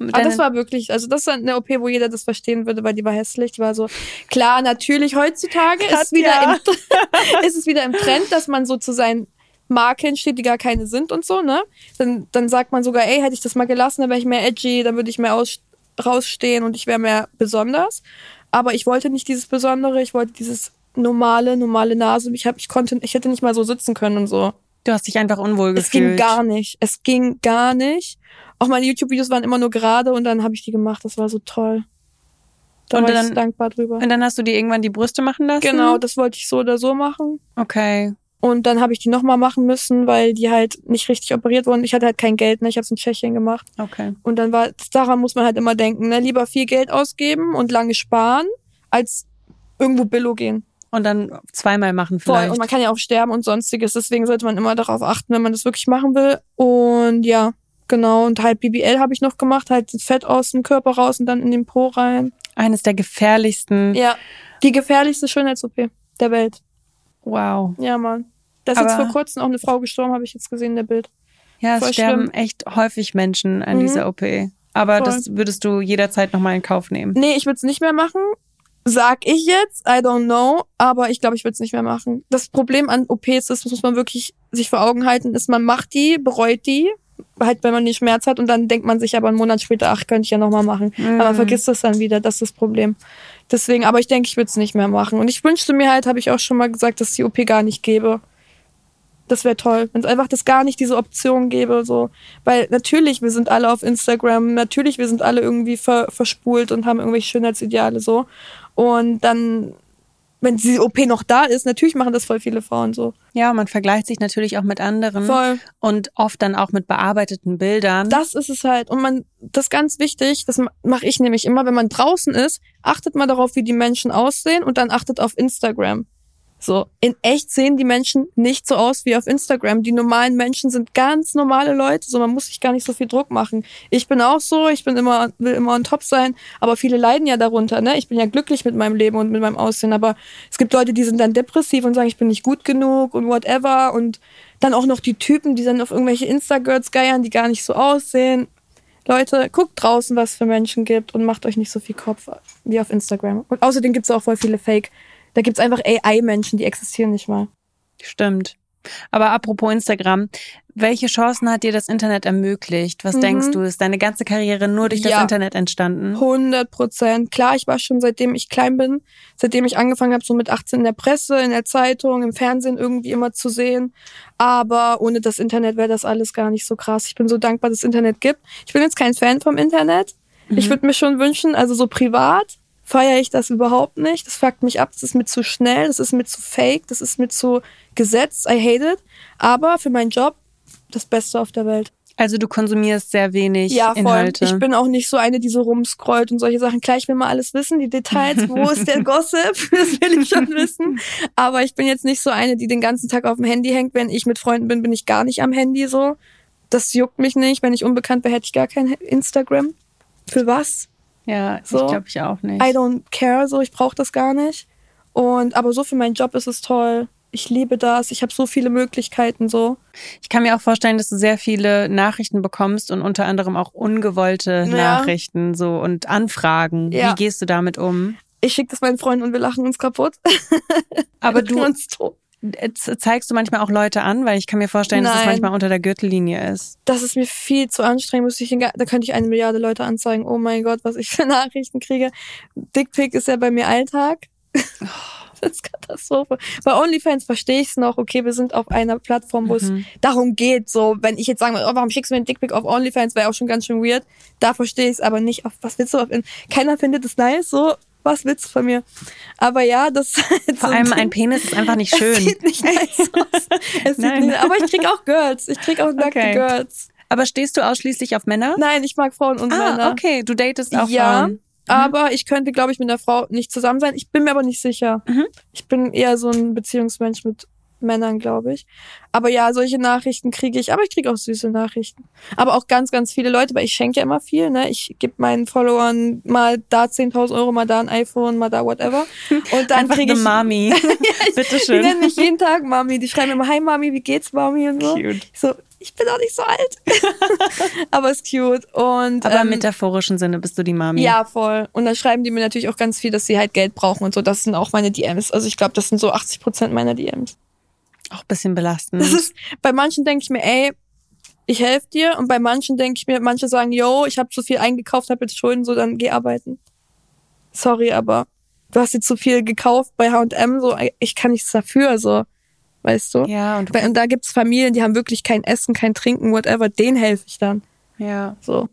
S3: Aber das war wirklich, also das ist eine OP, wo jeder das verstehen würde, weil die war hässlich. Die war so, klar, natürlich, heutzutage ist,
S1: Katja.
S3: wieder im, (laughs) ist es wieder im Trend, dass man so zu seinen Marken steht, die gar keine sind und so, ne? Dann, dann sagt man sogar, ey, hätte ich das mal gelassen, dann wäre ich mehr edgy, dann würde ich mehr aus, rausstehen und ich wäre mehr besonders. Aber ich wollte nicht dieses Besondere, ich wollte dieses normale, normale Nase. Ich hab, ich konnte, ich hätte nicht mal so sitzen können und so.
S1: Du hast dich einfach unwohl
S3: Es ging
S1: gefühlt.
S3: gar nicht. Es ging gar nicht. Auch meine YouTube-Videos waren immer nur gerade und dann habe ich die gemacht. Das war so toll. Da
S1: Und
S3: war
S1: dann-
S3: ich dankbar drüber.
S1: Und dann hast du dir irgendwann die Brüste machen lassen?
S3: Genau, das wollte ich so oder so machen.
S1: Okay.
S3: Und dann habe ich die nochmal machen müssen, weil die halt nicht richtig operiert wurden. Ich hatte halt kein Geld, ne? Ich habe es in Tschechien gemacht.
S1: Okay.
S3: Und dann war, daran muss man halt immer denken, ne? Lieber viel Geld ausgeben und lange sparen, als irgendwo Billo gehen.
S1: Und dann zweimal machen
S3: Voll.
S1: vielleicht.
S3: Und man kann ja auch sterben und sonstiges. Deswegen sollte man immer darauf achten, wenn man das wirklich machen will. Und ja, genau. Und halt BBL habe ich noch gemacht, halt Fett aus dem Körper raus und dann in den Po rein.
S1: Eines der gefährlichsten.
S3: Ja. Die gefährlichste Schönheits-OP der Welt.
S1: Wow.
S3: Ja, Mann. Da ist jetzt vor kurzem auch eine Frau gestorben, habe ich jetzt gesehen, in der Bild.
S1: Ja, es
S3: Voll
S1: sterben
S3: schlimm.
S1: echt häufig Menschen an
S3: Mhm.
S1: dieser OP. Aber
S3: Voll.
S1: das würdest du jederzeit nochmal in Kauf nehmen.
S3: Nee, ich würde es nicht mehr machen. Sag ich jetzt, I don't know, aber ich glaube, ich würde es nicht mehr machen. Das Problem an OPs ist, das muss man wirklich sich vor Augen halten, ist, man macht die, bereut die, halt wenn man den Schmerz hat und dann denkt man sich aber einen Monat später, ach, könnte ich ja nochmal machen. Aber man vergisst das dann wieder, das ist das Problem. Deswegen, aber ich denke, ich würde es nicht mehr machen. Und ich wünschte mir halt, habe ich auch schon mal gesagt, dass die OP gar nicht gäbe. Das wäre toll, wenn es einfach das gar nicht diese Option gäbe, so. Weil natürlich, wir sind alle auf Instagram, natürlich, wir sind alle irgendwie ver verspult und haben irgendwelche Schönheitsideale so. Und dann, wenn diese OP noch da ist, natürlich machen das voll viele Frauen so.
S1: Ja, man vergleicht sich natürlich auch mit anderen.
S3: Voll.
S1: Und oft dann auch mit bearbeiteten Bildern.
S3: Das ist es halt. Und man, das ist ganz wichtig, das mache ich nämlich immer, wenn man draußen ist, achtet mal darauf, wie die Menschen aussehen und dann achtet auf Instagram. So, in echt sehen die Menschen nicht so aus wie auf Instagram. Die normalen Menschen sind ganz normale Leute, so man muss sich gar nicht so viel Druck machen. Ich bin auch so, ich bin immer will immer on top sein, aber viele leiden ja darunter, ne? Ich bin ja glücklich mit meinem Leben und mit meinem Aussehen, aber es gibt Leute, die sind dann depressiv und sagen, ich bin nicht gut genug und whatever und dann auch noch die Typen, die dann auf irgendwelche Insta-Girls geiern, die gar nicht so aussehen. Leute, guckt draußen, was es für Menschen gibt und macht euch nicht so viel Kopf wie auf Instagram. Und außerdem gibt's auch voll viele Fake. Da gibt's einfach AI-Menschen, die existieren nicht mal.
S1: Stimmt. Aber apropos Instagram, welche Chancen hat dir das Internet ermöglicht? Was
S3: Mhm.
S1: denkst du? Ist deine ganze Karriere nur durch das
S3: Ja.
S1: Internet entstanden?
S3: 100 Prozent. Klar, ich war schon seitdem ich klein bin, seitdem ich angefangen habe, so mit 18 in der Presse, in der Zeitung, im Fernsehen irgendwie immer zu sehen. Aber ohne das Internet wäre das alles gar nicht so krass. Ich bin so dankbar, dass es Internet gibt. Ich bin jetzt kein Fan vom Internet. Ich würde mir schon wünschen, also so privat feiere ich das überhaupt nicht. Das fuckt mich ab. Das ist mir zu schnell, das ist mir zu fake, das ist mir zu gesetzt. I hate it. Aber für meinen Job das Beste auf der Welt.
S1: Also du konsumierst sehr wenig
S3: Ja, voll.
S1: Inhalte.
S3: Ich bin auch nicht so eine, die so rumscrollt und solche Sachen. Klar, ich will mal alles wissen, die Details, (laughs) wo ist der Gossip, (laughs) das will ich schon wissen. Aber ich bin jetzt nicht so eine, die den ganzen Tag auf dem Handy hängt. Wenn ich mit Freunden bin, bin ich gar nicht am Handy so. Das juckt mich nicht. Wenn ich unbekannt wäre, hätte ich gar kein Instagram. Für was?
S1: Ja,
S3: So.
S1: ich glaube ich auch nicht.
S3: I don't care, so ich brauche das gar nicht. Und aber so für meinen Job ist es toll. Ich liebe das. Ich habe so viele Möglichkeiten so.
S1: Ich kann mir auch vorstellen, dass du sehr viele Nachrichten bekommst und unter anderem auch ungewollte
S3: Ja.
S1: Nachrichten so und Anfragen.
S3: Ja.
S1: Wie gehst du damit um?
S3: Ich schicke das meinen Freunden und wir lachen uns kaputt.
S1: Aber (laughs) du
S3: uns tot.
S1: Zeigst du manchmal auch Leute an, weil ich kann mir vorstellen, dass es
S3: Nein.
S1: manchmal unter der Gürtellinie ist.
S3: das ist mir viel zu anstrengend. Muss ich da könnte ich eine Milliarde Leute anzeigen. Oh mein Gott, was ich für (laughs) Nachrichten kriege. Dickpick ist ja bei mir Alltag. (laughs) Das ist Katastrophe. Bei OnlyFans verstehe ich es noch. Okay, wir sind auf einer Plattform, wo es
S1: Mhm.
S3: darum geht. So, wenn ich jetzt sagen würde, oh, warum schickst du mir einen Dickpick auf OnlyFans, wäre auch schon ganz schön weird. Da verstehe ich es aber nicht. Auf, was willst du auf? Keiner findet es nice. So, was willst du von mir? Aber ja, das (laughs)
S1: Vor
S3: so
S1: allem ein (laughs) Penis ist einfach nicht
S3: Es
S1: schön.
S3: sieht nicht (laughs) nice aus. Es sieht
S1: Nein.
S3: nicht, aber ich krieg auch Girls. Ich krieg auch nackte
S1: Okay.
S3: Girls.
S1: Aber stehst du ausschließlich auf Männer?
S3: Nein, ich mag Frauen und
S1: ah,
S3: Männer.
S1: okay, du datest auch
S3: Ja,
S1: Frauen.
S3: Aber ich könnte, glaube ich, mit einer Frau nicht zusammen sein. Ich bin mir aber nicht sicher.
S1: Mhm.
S3: Ich bin eher so ein Beziehungsmensch mit Männern, glaube ich. Aber ja, solche Nachrichten kriege ich. Aber ich kriege auch süße Nachrichten. Aber auch ganz, ganz viele Leute, weil ich schenke ja immer viel. Ne? Ich gebe meinen Followern mal da 10.000 Euro, mal da ein iPhone, mal da whatever. (laughs) Und dann kriege ich...
S1: Mami. (laughs)
S3: Die (laughs)
S1: Bitteschön.
S3: nennen mich jeden Tag Mami. Die schreiben immer, hi Mami, wie geht's Mami und so.
S1: Cute.
S3: Ich so, ich bin auch nicht so alt. aber ist cute. Und
S1: Aber im
S3: ähm,
S1: metaphorischen Sinne bist du die Mami.
S3: ja, voll. Und dann schreiben die mir natürlich auch ganz viel, dass sie halt Geld brauchen und so. Das sind auch meine DMs. Also ich glaube, das sind so 80 Prozent meiner DMs.
S1: Auch ein bisschen belastend.
S3: Das ist, bei manchen denke ich mir, ey, ich helfe dir. Und bei manchen denke ich mir, manche sagen, yo, ich habe zu viel eingekauft, habe jetzt Schulden, so dann geh arbeiten. Sorry, aber du hast jetzt zu viel gekauft bei H&M, so ich kann nichts dafür, so. Weißt du?
S1: ja, und
S3: Und da gibt's Familien, die haben wirklich kein Essen, kein Trinken, whatever. Denen helfe ich dann.
S1: ja.
S3: So.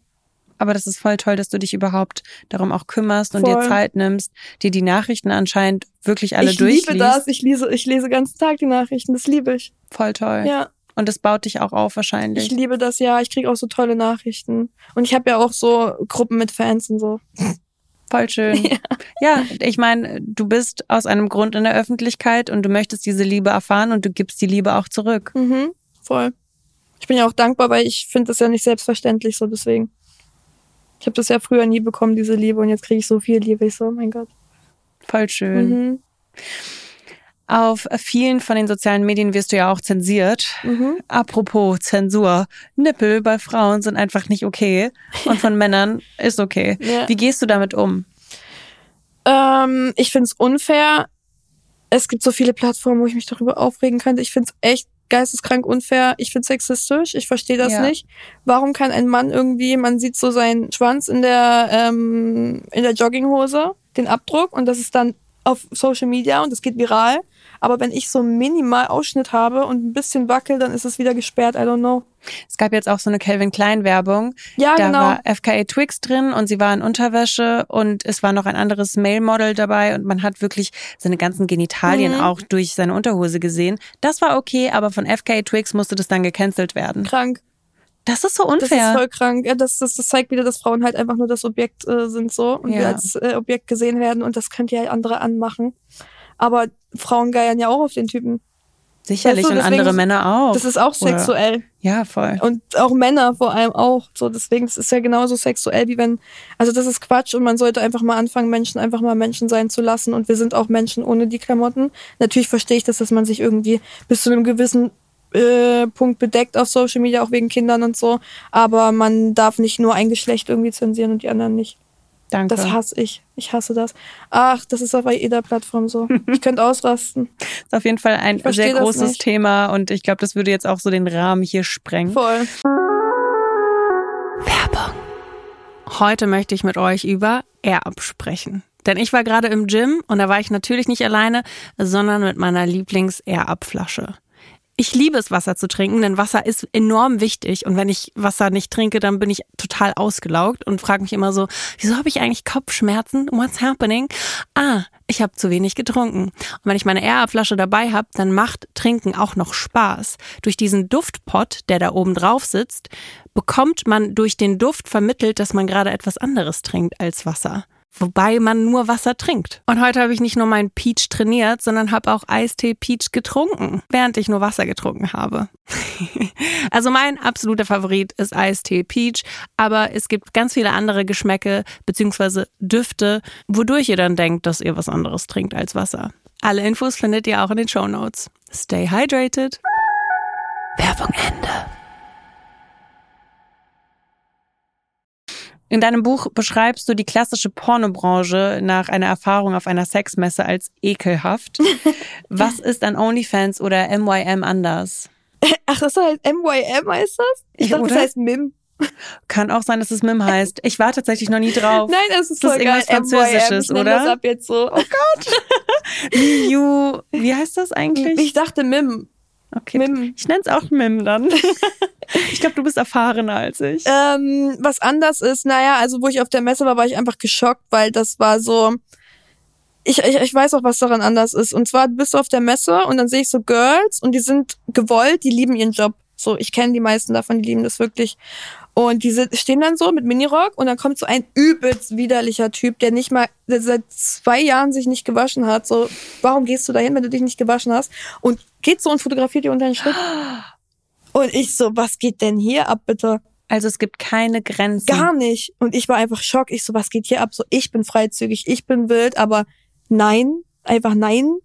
S1: Aber das ist voll toll, dass du dich überhaupt darum auch kümmerst und
S3: Voll.
S1: dir Zeit nimmst, dir die Nachrichten anscheinend wirklich alle
S3: ich
S1: durchliest.
S3: liebe das. Ich lese, ich lese den ganzen Tag die Nachrichten. Das liebe ich.
S1: Voll toll.
S3: Ja.
S1: Und das baut dich auch auf
S3: Ich
S1: wahrscheinlich.
S3: liebe das ja. Ich kriege auch so tolle Nachrichten. Und ich habe ja auch so Gruppen mit Fans und so.
S1: Voll schön. (laughs) Ja, ich meine, du bist aus einem Grund in der Öffentlichkeit und du möchtest diese Liebe erfahren und du gibst die Liebe auch zurück.
S3: Mhm. Voll. Ich bin ja auch dankbar, weil ich finde das ja nicht selbstverständlich so. Deswegen. Ich habe das ja früher nie bekommen, diese Liebe. Und jetzt kriege ich so viel Liebe. Ich so, oh mein Gott.
S1: Voll schön.
S3: Mhm.
S1: Auf vielen von den sozialen Medien wirst du ja auch zensiert.
S3: Mhm.
S1: Apropos Zensur. Nippel bei Frauen sind einfach nicht okay und von (laughs) Männern ist okay.
S3: Ja.
S1: Wie gehst du damit um?
S3: Ähm, ich finde es unfair. Es gibt so viele Plattformen, wo ich mich darüber aufregen könnte. Ich finde es echt geisteskrank unfair. Ich finde sexistisch. Ich verstehe das
S1: Ja.
S3: nicht. Warum kann ein Mann irgendwie, man sieht so seinen Schwanz in der, ähm, in der Jogginghose, den Abdruck, und das ist dann auf Social Media und das geht viral. Aber wenn ich so minimal Ausschnitt habe und ein bisschen wackel, dann ist es wieder gesperrt. I don't know.
S1: Es gab jetzt auch so eine Calvin Klein Werbung.
S3: Ja,
S1: da
S3: genau.
S1: war FKA Twix drin und sie war in Unterwäsche und es war noch ein anderes Male-Model dabei und man hat wirklich seine ganzen Genitalien
S3: Mhm.
S1: auch durch seine Unterhose gesehen. Das war okay, aber von FKA Twix musste das dann gecancelt werden.
S3: Krank.
S1: Das ist so
S3: Das
S1: unfair.
S3: ist voll krank. Das, das, das zeigt wieder, dass Frauen halt einfach nur das Objekt äh, sind so und wir
S1: Ja.
S3: als äh, Objekt gesehen werden und das könnt ihr halt andere anmachen. Aber Frauen geiern ja auch auf den Typen.
S1: Sicherlich
S3: Weißt du,
S1: und andere Männer auch.
S3: Das ist auch
S1: Oder-
S3: sexuell.
S1: ja, voll.
S3: Und auch Männer vor allem auch. So, deswegen, das ist ja genauso sexuell, wie wenn, also das ist Quatsch und man sollte einfach mal anfangen, Menschen einfach mal Menschen sein zu lassen. Und wir sind auch Menschen ohne die Klamotten. Natürlich verstehe ich das, dass man sich irgendwie bis zu einem gewissen äh, Punkt bedeckt auf Social Media, auch wegen Kindern und so. Aber man darf nicht nur ein Geschlecht irgendwie zensieren und die anderen nicht.
S1: Danke.
S3: Das hasse ich. Ich hasse das. Ach, das ist auf jeder Plattform so. Ich könnte ausrasten.
S1: ist auf jeden Fall ein sehr
S3: das
S1: großes. Thema und ich glaube, das würde jetzt auch so den Rahmen hier sprengen.
S3: Voll.
S1: Werbung. Heute möchte ich mit euch über Air-Up sprechen. Denn ich war gerade im Gym und da war ich natürlich nicht alleine, sondern mit meiner Lieblings-Air-Up-Flasche. Ich liebe es, Wasser zu trinken, denn Wasser ist enorm wichtig. Und wenn ich Wasser nicht trinke, dann bin ich total ausgelaugt und frage mich immer so, wieso habe ich eigentlich Kopfschmerzen? What's happening? Ah, ich habe zu wenig getrunken. Und wenn ich meine Air-Up-Flasche dabei habe, dann macht Trinken auch noch Spaß. Durch diesen Duftpot, der da oben drauf sitzt, bekommt man durch den Duft vermittelt, dass man gerade etwas anderes trinkt als Wasser. Wobei man nur Wasser trinkt. Und heute habe ich nicht nur meinen Peach trainiert, sondern habe auch Eistee Peach getrunken, während ich nur Wasser getrunken habe. (laughs) also mein absoluter Favorit ist Eistee Peach, aber es gibt ganz viele andere Geschmäcke bzw. Düfte, wodurch ihr dann denkt, dass ihr was anderes trinkt als Wasser. Alle Infos findet ihr auch in den Show Notes. Stay hydrated. Werbung Ende. In deinem Buch beschreibst du die klassische Pornobranche nach einer Erfahrung auf einer Sexmesse als ekelhaft. (laughs) Was ist an OnlyFans oder MYM anders?
S3: Ach, das heißt MYM heißt das? Ich dachte, das
S1: oder?
S3: heißt MIM.
S1: Kann auch sein, dass es MIM heißt. Ich war tatsächlich noch nie drauf. (laughs)
S3: Nein, das ist
S1: Das
S3: voll
S1: ist
S3: geil.
S1: irgendwas Französisches,
S3: MYM. Ich
S1: oder?
S3: das ab jetzt so. Oh
S1: You, (laughs) wie heißt das
S3: Gott,
S1: eigentlich?
S3: ich dachte MIM.
S1: Okay.
S3: MIM.
S1: Ich nenne es auch MIM dann. (laughs) ich glaube, du bist erfahrener als ich.
S3: Ähm, was anders ist, naja, also wo ich auf der Messe war, war ich einfach geschockt, weil das war so. Ich, ich, ich weiß auch, was daran anders ist. Und zwar bist du auf der Messe und dann sehe ich so Girls und die sind gewollt, die lieben ihren Job. So, ich kenne die meisten davon, die lieben das wirklich. Und die stehen dann so mit Minirock und dann kommt so ein übelst widerlicher Typ, der nicht mal, der seit zwei Jahren sich nicht gewaschen hat. So, warum gehst du dahin, wenn du dich nicht gewaschen hast? Und geht so und fotografiert dir unter den Schritt. Und ich so, was geht denn hier ab, bitte?
S1: Also es gibt keine Grenzen.
S3: Gar nicht. Und ich war einfach schock. Ich so, was geht hier ab? So, ich bin freizügig, ich bin wild, aber nein, einfach nein.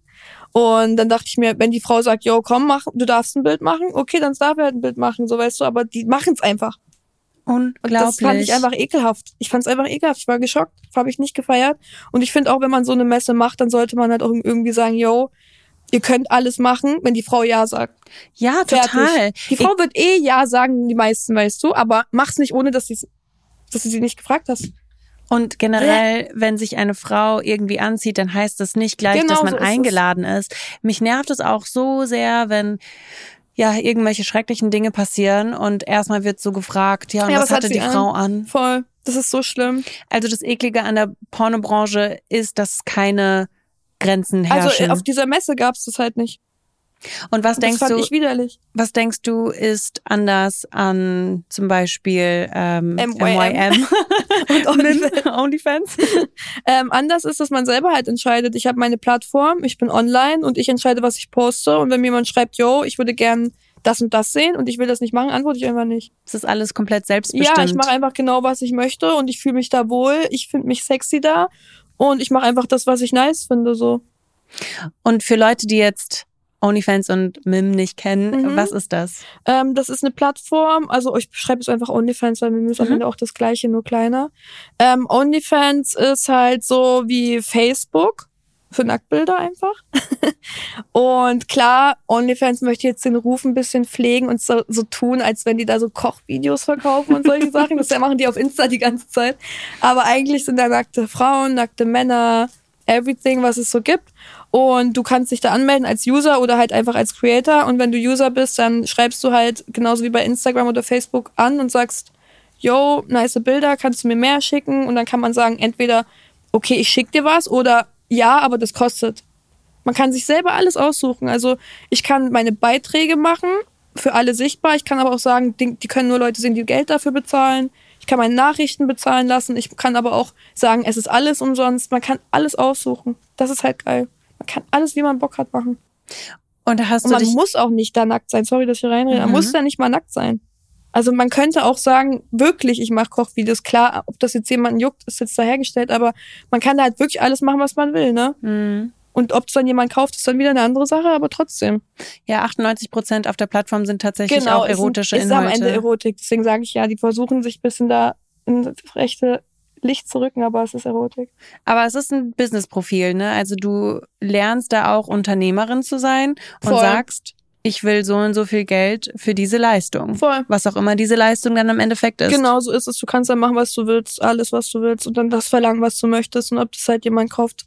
S3: Und dann dachte ich mir, wenn die Frau sagt, yo, komm, mach, du darfst ein Bild machen, okay, dann darf er halt ein Bild machen, so weißt du, aber die machen es einfach. Und
S1: Unglaublich.
S3: das fand ich einfach ekelhaft. Ich fand es einfach ekelhaft. Ich war geschockt, habe ich nicht gefeiert. Und ich finde auch, wenn man so eine Messe macht, dann sollte man halt auch irgendwie sagen, yo, ihr könnt alles machen, wenn die Frau ja sagt.
S1: ja,
S3: Fertig.
S1: total.
S3: Die Frau wird eh ja sagen, die meisten, weißt du, aber mach's nicht, ohne dass, dass du sie nicht gefragt hast.
S1: Und generell, wenn sich eine Frau irgendwie anzieht, dann heißt das nicht gleich,
S3: Genau
S1: dass man
S3: so ist es.
S1: eingeladen ist. Mich nervt es auch so sehr, wenn ja irgendwelche schrecklichen Dinge passieren und erstmal wird so gefragt, ja, und
S3: Ja,
S1: was
S3: was hat
S1: hatte die
S3: an?
S1: Frau an?
S3: Voll. Das ist so schlimm.
S1: Also das Eklige an der Pornobranche ist, dass keine Grenzen herrschen.
S3: Also auf dieser Messe gab es das halt nicht.
S1: Und was
S3: Das
S1: denkst du? Was denkst du ist anders an zum Beispiel ähm,
S3: MYM. (laughs) Und
S1: und OnlyFans? (laughs) (laughs)
S3: Ähm, anders ist, dass man selber halt entscheidet. Ich habe meine Plattform, ich bin online und ich entscheide, was ich poste. Und wenn mir jemand schreibt, yo, ich würde gern das und das sehen und ich will das nicht machen, antworte ich einfach nicht.
S1: Es ist alles komplett selbstbestimmt.
S3: Ja, ich mache einfach genau, was ich möchte und ich fühle mich da wohl. Ich finde mich sexy da und ich mache einfach das, was ich nice finde. So.
S1: Und für Leute, die jetzt OnlyFans und MIM nicht kennen,
S3: Mhm.
S1: was ist das?
S3: Ähm, das ist eine Plattform, also ich beschreibe es einfach OnlyFans, weil mir ist am
S1: Mhm.
S3: Ende auch das gleiche, nur kleiner. Ähm, OnlyFans ist halt so wie Facebook für Nacktbilder einfach. (laughs) und klar, OnlyFans möchte jetzt den Ruf ein bisschen pflegen und so, so tun, als wenn die da so Kochvideos verkaufen und solche (laughs) Sachen. Das machen die auf Insta die ganze Zeit. Aber eigentlich sind da nackte Frauen, nackte Männer, everything, was es so gibt. Und du kannst dich da anmelden als User oder halt einfach als Creator. Und wenn du User bist, dann schreibst du halt genauso wie bei Instagram oder Facebook an und sagst, yo, nice Bilder, kannst du mir mehr schicken? Und dann kann man sagen, entweder, okay, ich schick dir was oder ja, aber das kostet. Man kann sich selber alles aussuchen. Also ich kann meine Beiträge machen, für alle sichtbar. Ich kann aber auch sagen, die, können nur Leute sehen, die Geld dafür bezahlen. Ich kann meine Nachrichten bezahlen lassen. Ich kann aber auch sagen, es ist alles umsonst. Man kann alles aussuchen. Das ist halt geil. Man kann alles, wie man Bock hat, machen.
S1: Und hast
S3: Und
S1: du
S3: man muss auch nicht da nackt sein. Sorry, dass ich hier reinrede. Man
S1: Mhm.
S3: muss da nicht mal nackt sein. Also man könnte auch sagen, wirklich, ich mache Kochvideos. Klar, ob das jetzt jemanden juckt, ist jetzt dahergestellt, aber man kann da halt wirklich alles machen, was man will, ne?
S1: Hm.
S3: Und ob es dann jemand kauft, ist dann wieder eine andere Sache, aber trotzdem.
S1: Ja, 98 Prozent auf der Plattform sind tatsächlich auch
S3: ist ein-
S1: erotische
S3: ist, am
S1: Inhalte.
S3: Ende Erotik. Deswegen sage ich ja, die versuchen sich ein bisschen da in rechte Licht zu rücken, aber es ist Erotik.
S1: Aber es ist ein Business-Profil, ne? Also du lernst da auch Unternehmerin zu sein und
S3: Voll.
S1: sagst, ich will so und so viel Geld für diese Leistung.
S3: Voll.
S1: Was auch immer diese Leistung dann im Endeffekt ist.
S3: Genau so ist es. Du kannst dann machen, was du willst, alles, was du willst und dann das verlangen, was du möchtest. Und ob das halt jemand kauft,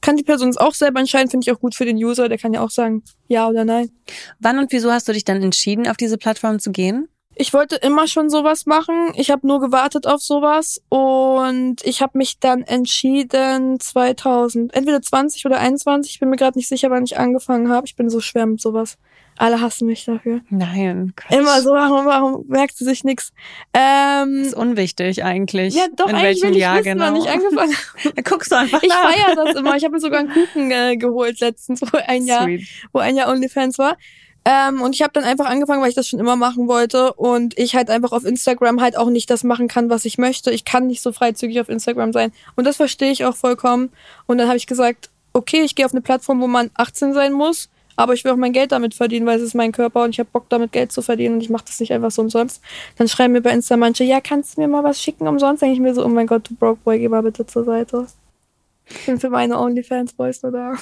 S3: kann die Person auch selber entscheiden. Finde ich auch gut für den User. Der kann ja auch sagen, ja oder nein.
S1: Wann und wieso hast du dich dann entschieden, auf diese Plattform zu gehen?
S3: Ich wollte immer schon sowas machen. Ich habe nur gewartet auf sowas und ich habe mich dann entschieden 2000, entweder 20 oder 21, ich bin mir gerade nicht sicher, wann ich angefangen habe. Ich bin so schwer mit sowas. Alle hassen mich dafür.
S1: Nein. Quatsch.
S3: Immer so, warum, warum merkt sie sich nix? Ähm,
S1: Das ist unwichtig eigentlich.
S3: ja, doch,
S1: In
S3: eigentlich
S1: welchem
S3: will ich
S1: Jahr
S3: wissen,
S1: genau?
S3: wann ich angefangen (laughs) habe.
S1: Guckst du einfach
S3: Ich
S1: nach.
S3: feiere das immer. Ich habe mir sogar einen Kuchen äh, geholt letztens, wo ein (laughs) Jahr,
S1: Sweet.
S3: wo ein Jahr OnlyFans war. Ähm, und ich habe dann einfach angefangen, weil ich das schon immer machen wollte und ich halt einfach auf Instagram halt auch nicht das machen kann, was ich möchte. Ich kann nicht so freizügig auf Instagram sein. Und das verstehe ich auch vollkommen. Und dann habe ich gesagt, okay, ich gehe auf eine Plattform, wo man 18 sein muss, aber ich will auch mein Geld damit verdienen, weil es ist mein Körper und ich habe Bock damit Geld zu verdienen und ich mache das nicht einfach so umsonst. Dann schreiben mir bei Insta manche, ja, kannst du mir mal was schicken umsonst? Denke ich mir so, oh mein Gott, du Broke Boy, geh mal bitte zur Seite. Ich bin für meine OnlyFans-Boys nur da.